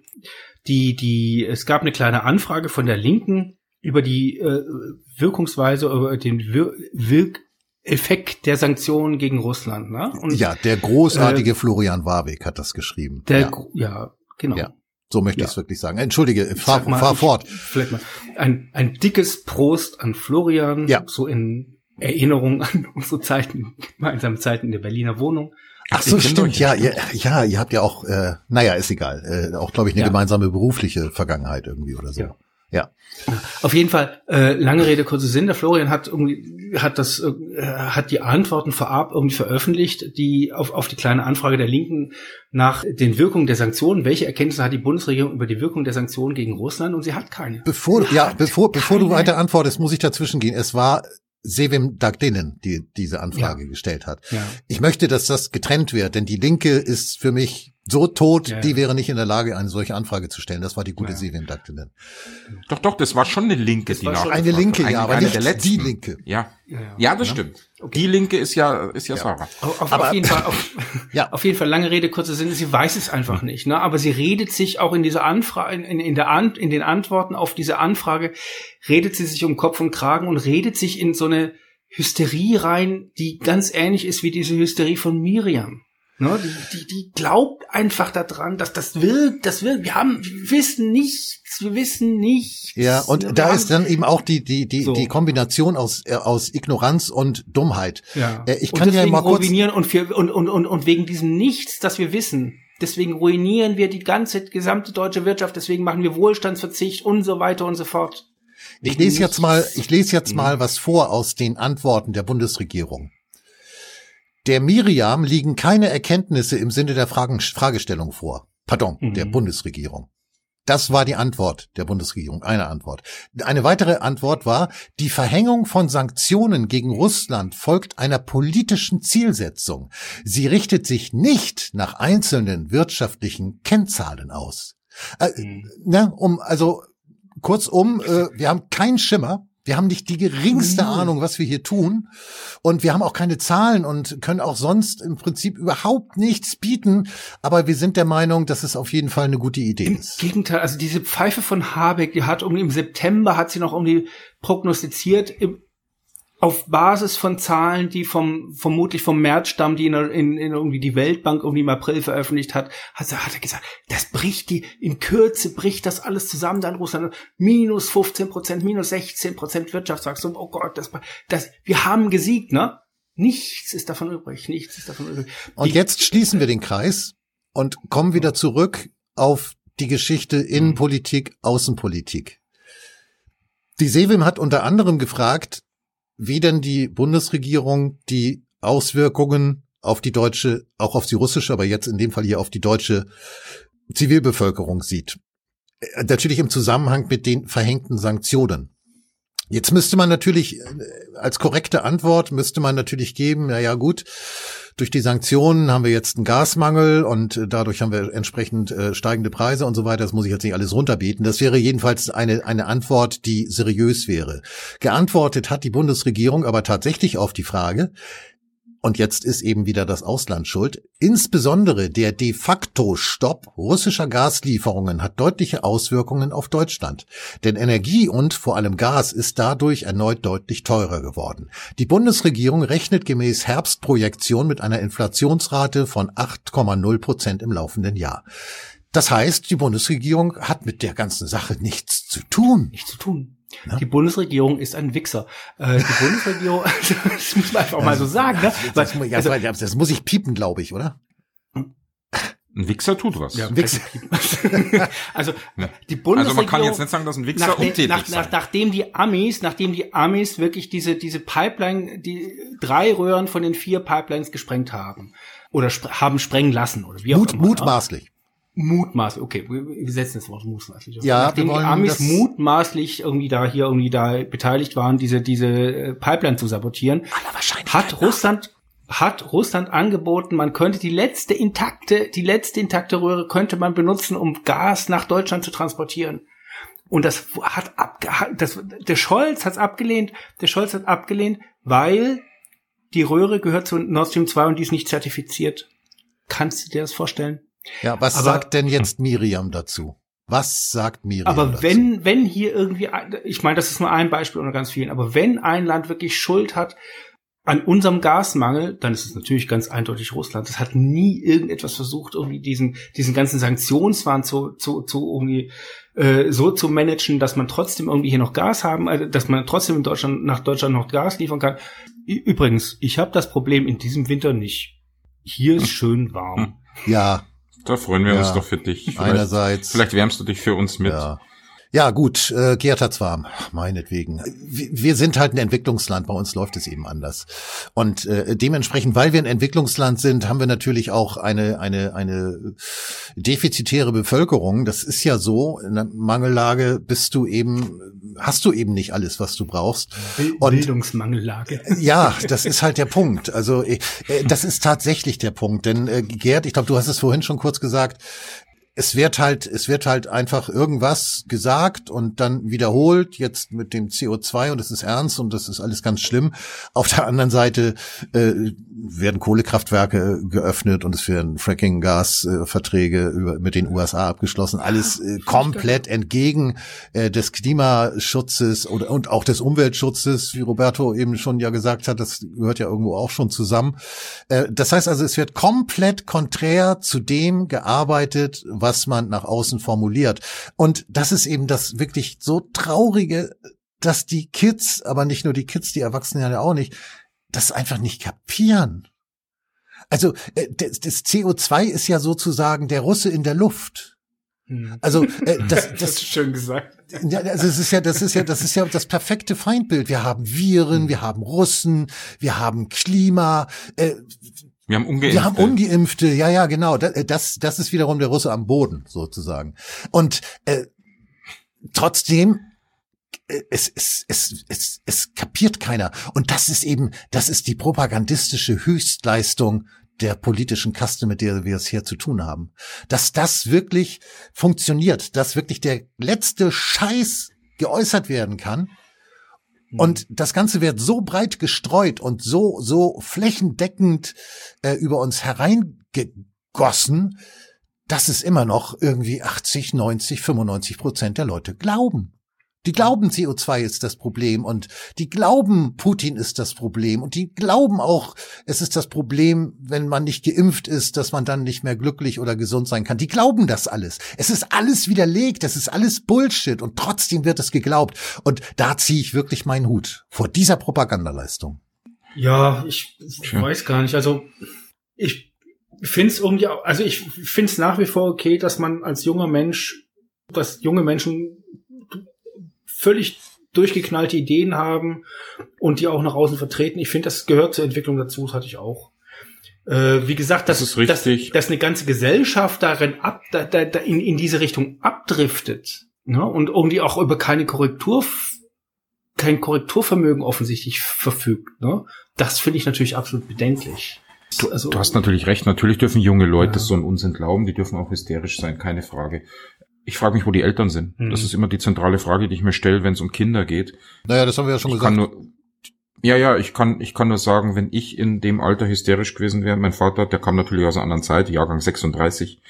die, die, es gab eine kleine Anfrage von der Linken über die äh, Wirkungsweise, über den Wir Wirkeffekt der Sanktionen gegen Russland. Ne? Und ja, der großartige Florian Warwick hat das geschrieben. der, ja, ja, genau. Ja. so möchte ja. ich es wirklich sagen. Entschuldige, fahr, Sag mal, fahr ich- fort. Vielleicht mal ein, ein dickes Prost an Florian, Ja. so in Erinnerung an unsere Zeiten, gemeinsame Zeiten in der Berliner Wohnung. Ach so, Ich stimmt, ja, ja, ja, ihr habt ja auch, äh, naja, ist egal, äh, auch glaube ich eine Ja. gemeinsame berufliche Vergangenheit irgendwie oder so. Ja. Ja. Auf jeden Fall, äh, lange Rede, kurzer Sinn, der Florian hat irgendwie, hat das, äh, hat die Antworten vorab irgendwie veröffentlicht, die auf, auf die kleine Anfrage der Linken nach den Wirkungen der Sanktionen. Welche Erkenntnisse hat die Bundesregierung über die Wirkung der Sanktionen gegen Russland? Und sie hat keine. Bevor, Sie ja, bevor, bevor du keine. weiter antwortest, muss ich dazwischen gehen. Es war Sevim Dagdinen, die diese Anfrage Ja. gestellt hat. Ja. Ich möchte, dass das getrennt wird, denn die Linke ist für mich so tot, Ja, die wäre nicht in der Lage, eine solche Anfrage zu stellen. Das war die gute Ja. Sevim Dagdinen. Doch, doch, das war schon eine Linke, die war Eine. Linke, ja, aber eine nicht die Linke. Ja, Ja, ja. ja, das stimmt. Die Linke ist ja, ist ja, Sarah. Auf, Aber- auf jeden Fall, auf, Ja. auf jeden Fall lange Rede, kurzer Sinn, sie weiß es einfach nicht, ne? Aber sie redet sich auch in dieser Anfrage, in, in, der An in den Antworten auf diese Anfrage, redet sie sich um Kopf und Kragen und redet sich in so eine Hysterie rein, die ganz ähnlich ist wie diese Hysterie von Miriam. Ne? Die, die, die glaubt einfach daran, dass das wirkt, das wirkt. Wir haben, wir wissen nichts, wir wissen nichts. Ja, und Wir da haben- ist dann eben auch die, die, die, So. die Kombination aus, äh, aus Ignoranz und Dummheit. Ja. Äh, ich und kann ja mal kurz, ruinieren und, wir, und, und, und, und wegen diesem Nichts, das wir wissen. Deswegen ruinieren wir die ganze gesamte deutsche Wirtschaft. Deswegen machen wir Wohlstandsverzicht und so weiter und so fort. ich lese jetzt mal, ich lese jetzt mal was vor aus den Antworten der Bundesregierung. Der Miriam liegen keine Erkenntnisse im Sinne der Fragen, Fragestellung vor. Pardon, Mhm. der Bundesregierung. Das war die Antwort der Bundesregierung, eine Antwort. Eine weitere Antwort war, die Verhängung von Sanktionen gegen Russland folgt einer politischen Zielsetzung. Sie richtet sich nicht nach einzelnen wirtschaftlichen Kennzahlen aus. Äh, ne, um, also kurzum, äh, wir haben keinen Schimmer. Wir haben nicht die geringste. Ahnung, was wir hier tun. Und wir haben auch keine Zahlen und können auch sonst im Prinzip überhaupt nichts bieten. Aber wir sind der Meinung, dass es auf jeden Fall eine gute Idee Im ist. Gegenteil, also diese Pfeife von Habeck, die hat um im September hat sie noch um die prognostiziert im, auf Basis von Zahlen, die vom vermutlich vom März stammen, die in, in, in irgendwie die Weltbank irgendwie im April veröffentlicht hat, hat, hat er gesagt, das bricht die in Kürze bricht das alles zusammen, dann Russland minus 15 Prozent, minus 16 Prozent Wirtschaftswachstum. Oh Gott, das, das wir haben gesiegt, ne? Nichts ist davon übrig, nichts ist davon übrig. Und Die- jetzt schließen wir den Kreis und kommen wieder zurück auf die Geschichte Innenpolitik, Außenpolitik. Die Sevim hat unter anderem gefragt, wie denn die Bundesregierung die Auswirkungen auf die deutsche, auch auf die russische, aber jetzt in dem Fall hier auf die deutsche Zivilbevölkerung sieht. Äh, Natürlich im Zusammenhang mit den verhängten Sanktionen. Jetzt müsste man natürlich äh, als korrekte Antwort müsste man natürlich geben, na ja gut, durch die Sanktionen haben wir jetzt einen Gasmangel und äh, dadurch haben wir entsprechend äh, steigende Preise und so weiter. Das muss ich jetzt nicht alles runterbeten. Das wäre jedenfalls eine, eine Antwort, die seriös wäre. Geantwortet hat die Bundesregierung aber tatsächlich auf die Frage, und jetzt ist eben wieder das Ausland schuld. Insbesondere der de facto Stopp russischer Gaslieferungen hat deutliche Auswirkungen auf Deutschland. Denn Energie und vor allem Gas ist dadurch erneut deutlich teurer geworden. Die Bundesregierung rechnet gemäß Herbstprojektion mit einer Inflationsrate von 8,0 Prozent im laufenden Jahr. Das heißt, die Bundesregierung hat mit der ganzen Sache nichts zu tun. Nichts zu tun. Ja. Die Bundesregierung ist ein Wichser. Äh, die Bundesregierung, das muss man einfach mal so sagen. Ne? Das, das, also, das muss ich piepen, glaube ich, oder? Ein Wichser tut was. Ja, ein Wichser. also die Bundesregierung. Also man kann jetzt nicht sagen, dass ein Wichser nach, untätig nach, nach, Nachdem die Amis, nachdem die Amis wirklich diese diese Pipeline, die drei Röhren von den vier Pipelines gesprengt haben oder sp haben sprengen lassen oder wie auch Mut, immer. Mutmaßlich. Mutmaßlich, okay, wir setzen das Wort mutmaßlich. Ja, Nachdem wir wollen die Amis mutmaßlich irgendwie da hier irgendwie da beteiligt waren, diese diese äh, Pipeline zu sabotieren, hat Russland hat Russland angeboten, man könnte die letzte intakte die letzte intakte Röhre könnte man benutzen, um Gas nach Deutschland zu transportieren. Und das hat abge das der Scholz hat's abgelehnt, der Scholz hat abgelehnt, weil die Röhre gehört zu Nord Stream 2 und die ist nicht zertifiziert. Kannst du dir das vorstellen? Ja, was Aber- sagt denn jetzt Miriam dazu? Was sagt Miriam Aber dazu? wenn, wenn hier irgendwie, ich meine, das ist nur ein Beispiel unter ganz vielen, aber wenn ein Land wirklich Schuld hat an unserem Gasmangel, dann ist es natürlich ganz eindeutig Russland. Das hat nie irgendetwas versucht, irgendwie diesen, diesen ganzen Sanktionswahn zu, zu, zu irgendwie äh, so zu managen, dass man trotzdem irgendwie hier noch Gas haben, also dass man trotzdem in Deutschland nach Deutschland noch Gas liefern kann. Übrigens, ich habe das Problem in diesem Winter nicht. Hier ist schön warm. ja, Da freuen wir uns Ja, doch für dich. Vielleicht, einerseits. vielleicht wärmst du dich für uns mit. Ja. Ja, gut, äh, Gerd hat's warm, meinetwegen. Wir, sind halt ein Entwicklungsland, bei uns läuft es eben anders. Und äh, dementsprechend, weil wir ein Entwicklungsland sind, haben wir natürlich auch eine, eine, eine defizitäre Bevölkerung. Das ist ja so, in einer Mangellage bist du eben, hast du eben nicht alles, was du brauchst. Und Bildungsmangellage. ja, das ist halt der Punkt. Also äh, das ist tatsächlich der Punkt. Denn äh, Gerd, ich glaube, du hast es vorhin schon kurz gesagt, es wird halt, es wird halt einfach irgendwas gesagt und dann wiederholt, jetzt mit dem CO2 und es ist ernst und das ist alles ganz schlimm. Auf der anderen Seite äh, werden Kohlekraftwerke geöffnet und es werden Fracking-Gas-Verträge mit den USA abgeschlossen. Alles äh, komplett entgegen äh, des Klimaschutzes oder, und auch des Umweltschutzes, wie Roberto eben schon ja gesagt hat, das gehört ja irgendwo auch schon zusammen. Äh, das heißt also, es wird komplett konträr zu dem gearbeitet, was man nach außen formuliert. Und das ist eben das wirklich so traurige, dass die Kids, aber nicht nur die Kids, die Erwachsenen ja auch nicht, das einfach nicht kapieren. Also äh, das, das CO2 ist ja sozusagen der Russe in der Luft. Also äh, das, Das das, ist schön gesagt. ja, also es ist ja, das ist ja, das ist ja das perfekte Feindbild. Wir haben Viren, wir haben Russen, wir haben Klima, äh, Wir haben Ungeimpfte. wir haben Ungeimpfte. Ja, ja, genau. Das, das, ist wiederum der Russe am Boden sozusagen. Und äh, trotzdem äh, es, es, es, es, es kapiert keiner. Und das ist eben, das ist die propagandistische Höchstleistung der politischen Kaste, mit der wir es hier zu tun haben. Dass das wirklich funktioniert, dass wirklich der letzte Scheiß geäußert werden kann. Und das Ganze wird so breit gestreut und so, so flächendeckend äh, über uns hereingegossen, dass es immer noch irgendwie 80, 90, 95 Prozent der Leute glauben. Die glauben, CO2 ist das Problem und die glauben, Putin ist das Problem und die glauben auch, es ist das Problem, wenn man nicht geimpft ist, dass man dann nicht mehr glücklich oder gesund sein kann. Die glauben das alles. Es ist alles widerlegt, es ist alles Bullshit und trotzdem wird es geglaubt. Und da ziehe ich wirklich meinen Hut vor dieser Propagandaleistung. Ja, ich Tja. weiß gar nicht. Also ich finde es irgendwie, auch- also ich finde es nach wie vor okay, dass man als junger Mensch, dass junge Menschen völlig durchgeknallte Ideen haben und die auch nach außen vertreten. Ich finde, das gehört zur Entwicklung dazu, das hatte ich auch. Äh, wie gesagt, dass, Das ist richtig. Dass, dass eine ganze Gesellschaft darin ab, da, da, da in, in diese Richtung abdriftet ne? und irgendwie auch über keine Korrektur kein Korrekturvermögen offensichtlich verfügt. Ne? Das finde ich natürlich absolut bedenklich. Du, Also- du hast natürlich recht. Natürlich dürfen junge Leute Ja. so einen Unsinn glauben. Die dürfen auch hysterisch sein, keine Frage. Ich frage mich, wo die Eltern sind. Mhm. Das ist immer die zentrale Frage, die ich mir stelle, wenn es um Kinder geht. Naja, das haben wir ja schon Ich gesagt. kann nur, Ja, ja, ich kann, ich kann nur sagen, wenn ich in dem Alter hysterisch gewesen wäre, mein Vater, der kam natürlich aus einer anderen Zeit, Jahrgang 36,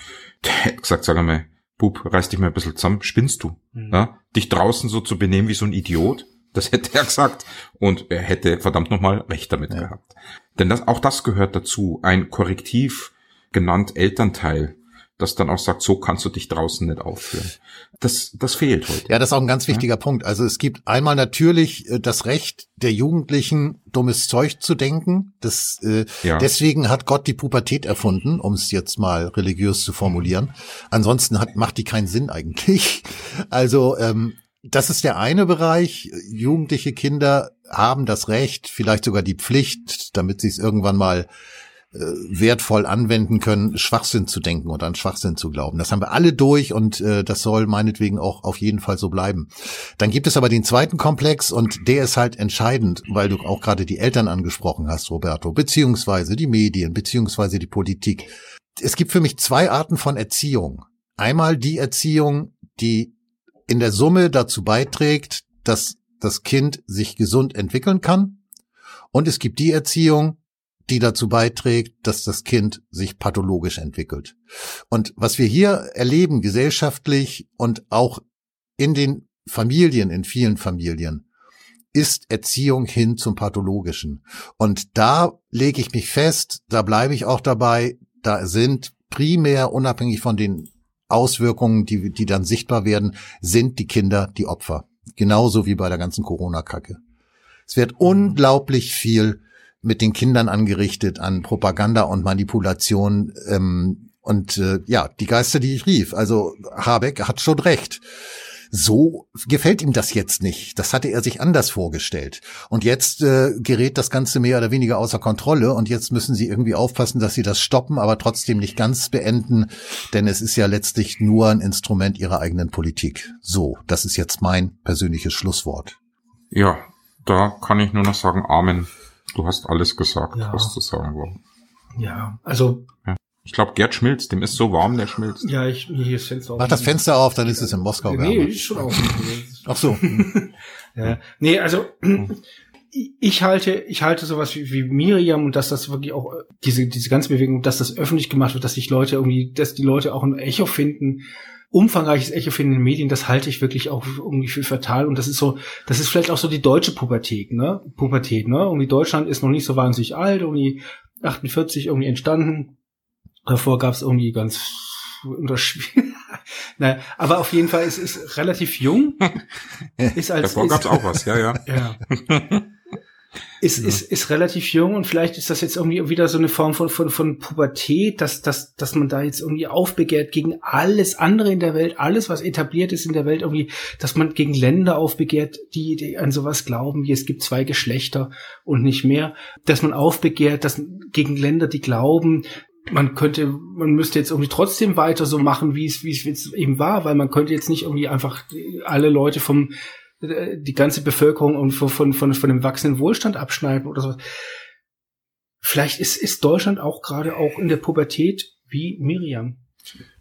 der hätte gesagt, sag einmal, Bub, reiß dich mal ein bisschen zusammen, spinnst du? Mhm. Ja? Dich draußen so zu benehmen wie so ein Idiot, das hätte er gesagt. Und er hätte verdammt nochmal recht damit ja. gehabt. Denn das, auch das gehört dazu, ein Korrektiv genannt Elternteil das dann auch sagt, so kannst du dich draußen nicht aufführen. Das, das fehlt heute. Ja, das ist auch ein ganz wichtiger ja? Punkt. Also es gibt einmal natürlich äh, das Recht der Jugendlichen, dummes Zeug zu denken. Das, äh, ja. Deswegen hat Gott die Pubertät erfunden, um es jetzt mal religiös zu formulieren. Ansonsten hat, macht die keinen Sinn eigentlich. Also ähm, das ist der eine Bereich. Jugendliche Kinder haben das Recht, vielleicht sogar die Pflicht, damit sie es irgendwann mal wertvoll anwenden können, Schwachsinn zu denken und an Schwachsinn zu glauben. Das haben wir alle durch und äh, das soll meinetwegen auch auf jeden Fall so bleiben. Dann gibt es aber den zweiten Komplex und der ist halt entscheidend, weil du auch gerade die Eltern angesprochen hast, Roberto, beziehungsweise die Medien, beziehungsweise die Politik. Es gibt für mich zwei Arten von Erziehung. Einmal die Erziehung, die in der Summe dazu beiträgt, dass das Kind sich gesund entwickeln kann. Und es gibt die Erziehung, die dazu beiträgt, dass das Kind sich pathologisch entwickelt. Und was wir hier erleben, gesellschaftlich und auch in den Familien, in vielen Familien, ist Erziehung hin zum Pathologischen. Und da lege ich mich fest, da bleibe ich auch dabei, da sind primär unabhängig von den Auswirkungen, die, die dann sichtbar werden, sind die Kinder die Opfer. Genauso wie bei der ganzen Corona-Kacke. Es wird unglaublich viel mit den Kindern angerichtet an Propaganda und Manipulation. Ähm, und äh, ja, die Geister, die ich rief. Also Habeck hat schon recht. So gefällt ihm das jetzt nicht. Das hatte er sich anders vorgestellt. Und jetzt äh, gerät das Ganze mehr oder weniger außer Kontrolle. Und jetzt müssen sie irgendwie aufpassen, dass sie das stoppen, aber trotzdem nicht ganz beenden. Denn es ist ja letztlich nur ein Instrument ihrer eigenen Politik. So, das ist jetzt mein persönliches Schlusswort. Ja, da kann ich nur noch sagen, Amen. Du hast alles gesagt, ja. was zu sagen war. Ja, also. Ja. Ich glaube, Gerd schmilzt, dem ist so warm, der schmilzt. Ja, ich, hier ist Fenster auf. Mach das Fenster auf, dann ist es in Moskau. Nee, ist schon auf. Ach so. ja. Nee, also, ich halte, ich halte sowas wie, wie Miriam und dass das wirklich auch, diese, diese ganze Bewegung, dass das öffentlich gemacht wird, dass sich Leute irgendwie, dass die Leute auch ein Echo finden, umfangreiches Echo finden in den Medien, das halte ich wirklich auch irgendwie für fatal. Und das ist so, das ist vielleicht auch so die deutsche Pubertät, ne? Pubertät, ne? Irgendwie Deutschland ist noch nicht so wahnsinnig alt, irgendwie 48 irgendwie entstanden. Davor gab es irgendwie ganz unterschwierig. naja, aber auf jeden Fall ist es relativ jung. Ist als, Davor gab es auch was, ja, ja. ja. Ist, ja. ist, ist relativ jung und vielleicht ist das jetzt irgendwie wieder so eine Form von, von, von Pubertät, dass, dass, dass man da jetzt irgendwie aufbegehrt gegen alles andere in der Welt, alles, was etabliert ist in der Welt, irgendwie, dass man gegen Länder aufbegehrt, die, die an sowas glauben, wie es gibt zwei Geschlechter und nicht mehr, dass man aufbegehrt, dass gegen Länder, die glauben, man könnte, man müsste jetzt irgendwie trotzdem weiter so machen, wie es, wie es jetzt eben war, weil man könnte jetzt nicht irgendwie einfach alle Leute vom die ganze Bevölkerung von, von, von, von dem wachsenden Wohlstand abschneiden oder so. Vielleicht ist, ist Deutschland auch gerade auch in der Pubertät wie Miriam.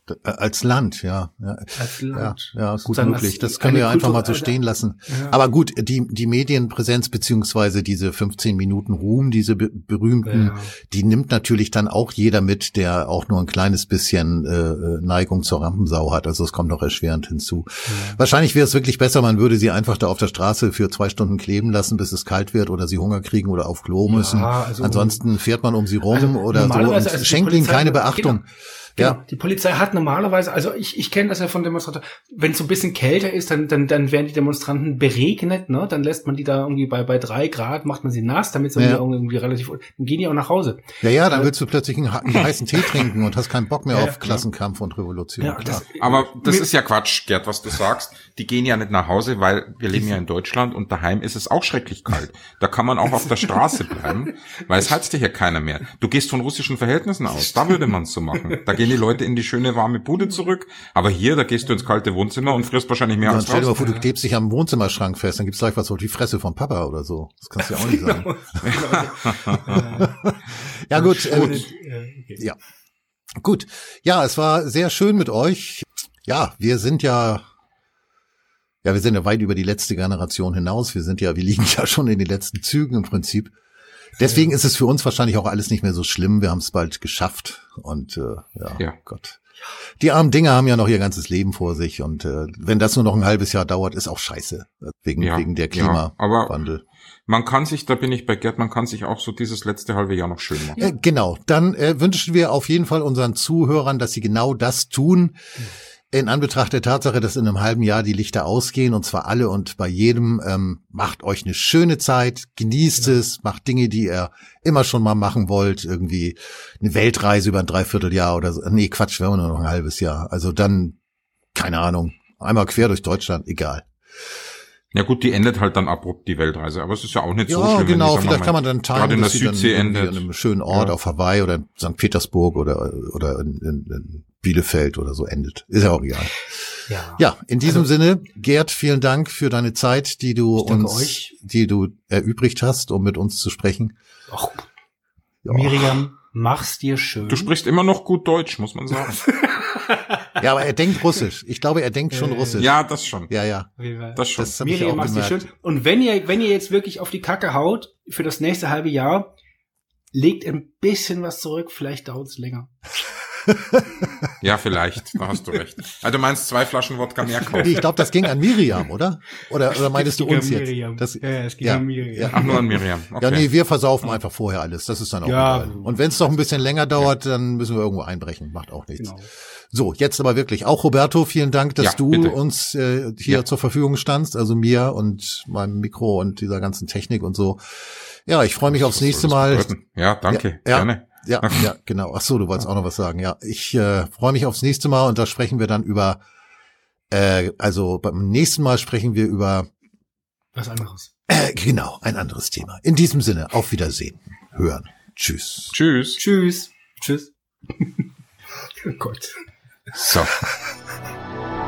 Äh, als Land, ja. ja. Als Land. Ja, ja gut möglich. Das können wir einfach mal so stehen lassen. Ja. Aber gut, die, die Medienpräsenz beziehungsweise diese 15 Minuten Ruhm, diese be berühmten, ja. die nimmt natürlich dann auch jeder mit, der auch nur ein kleines bisschen äh, äh Neigung zur Rampensau hat. Also es kommt noch erschwerend hinzu. Wahrscheinlich wäre es wirklich besser, man würde sie einfach da auf der Straße für zwei Stunden kleben lassen, bis es kalt wird oder sie Hunger kriegen oder auf Klo müssen. Also Ansonsten fährt man um sie rum also oder so und also schenkt ihnen keine Beachtung. Genau. Genau. Ja. Die Polizei hat normalerweise, also ich, ich kenne das ja von Demonstranten, wenn es so ein bisschen kälter ist, dann, dann, dann werden die Demonstranten beregnet, ne? Dann lässt man die da irgendwie bei, bei drei Grad, macht man sie nass, damit sie ja. irgendwie relativ, dann gehen die auch nach Hause. Ja, ja, dann also, willst du plötzlich einen, einen heißen Tee trinken und hast keinen Bock mehr ja, auf Klassenkampf und Revolution. Ja, das, Aber das ist ja Quatsch, Gerd, was du sagst. Die gehen ja nicht nach Hause, weil wir leben ja in Deutschland und daheim ist es auch schrecklich kalt. Da kann man auch auf der Straße bleiben, weil es heizt dir hier keiner mehr. Du gehst von russischen Verhältnissen aus. Da würde man es so machen. Da gehen die Leute in die schöne warme Bude zurück. Aber hier, da gehst du ins kalte Wohnzimmer und frierst wahrscheinlich mehr ja, als stell dir mal vor, du klebst dich am Wohnzimmerschrank fest, dann gibt's gleich was so die Fresse vom Papa oder so. Das kannst du ja auch nicht sagen. ja gut. Äh, ja. Gut. Ja, es war sehr schön mit euch. Ja, wir sind ja Ja, wir sind ja weit über die letzte Generation hinaus. Wir sind ja, wir liegen ja schon in den letzten Zügen im Prinzip. Deswegen ist es für uns wahrscheinlich auch alles nicht mehr so schlimm. Wir haben es bald geschafft und äh, ja, Ja. Gott. Die armen Dinger haben ja noch ihr ganzes Leben vor sich und äh, wenn das nur noch ein halbes Jahr dauert, ist auch scheiße wegen Ja, wegen der ja, aber- Klimawandel. Man kann sich, da bin ich bei Gerd, man kann sich auch so dieses letzte halbe Jahr noch schön machen. Äh, genau, dann äh, wünschen wir auf jeden Fall unseren Zuhörern, dass sie genau das tun. In Anbetracht der Tatsache, dass in einem halben Jahr die Lichter ausgehen, und zwar alle und bei jedem, ähm, macht euch eine schöne Zeit, genießt es, macht Dinge, die ihr immer schon mal machen wollt, irgendwie eine Weltreise über ein Dreivierteljahr oder so. Nee, Quatsch, wir haben nur noch ein halbes Jahr. Also dann, keine Ahnung, einmal quer durch Deutschland, egal. Ja gut, die endet halt dann abrupt, die Weltreise, aber es ist ja auch nicht so Ja, schlimm. wenn genau, wir vielleicht kann man dann gerade timen, in der Südsee endet. an einem schönen Ort Ja. auf Hawaii oder in St. Petersburg oder, oder in, in, in Bielefeld oder so endet. Ist ja auch egal. Ja. Ja, in diesem Sinne, Gerd, vielen Dank für deine Zeit, die du uns, euch. die du erübrigt hast, um mit uns zu sprechen. Och, Ja, Miriam, mach's dir schön. Du sprichst immer noch gut Deutsch, muss man sagen. ja aber er denkt Russisch. Ich glaube, er denkt schon Äh, Russisch. ja, das schon. ja, ja. Das schon. Das Miriam, mach's dir schön. Und wenn ihr, wenn ihr jetzt wirklich auf die Kacke haut für das nächste halbe Jahr, legt ein bisschen was zurück, vielleicht dauert's länger. Ja, vielleicht, da hast du recht. Also du meinst zwei Flaschen Wodka mehr Nee, kaufen. ich glaube, das ging an Miriam, oder? Oder, oder meintest du ging uns an jetzt? Miriam. Das, ja, ja, es ging ja, an Miriam. ja. Ach, nur an Miriam. Okay. Ja, nee, wir versaufen einfach vorher alles. Das ist dann auch Ja. egal. Und wenn es noch ein bisschen länger dauert, dann müssen wir irgendwo einbrechen. Macht auch nichts. Genau. So, jetzt aber wirklich. Auch Roberto, vielen Dank, dass Ja, du bitte. uns äh, hier Ja. zur Verfügung standst. Also mir und meinem Mikro und dieser ganzen Technik und so. Ja, ich freue mich aufs nächste Mal. bedeuten? Ja, danke. Ja, Gerne. Ja, ja, genau. Ach so, du wolltest auch noch was sagen. Ja, ich äh, freue mich aufs nächste Mal und da sprechen wir dann über, äh, also beim nächsten Mal sprechen wir über, Was anderes. äh, genau, ein anderes Thema. In diesem Sinne, auf Wiedersehen, hören, tschüss. Tschüss. Tschüss. Tschüss. oh Gott. So.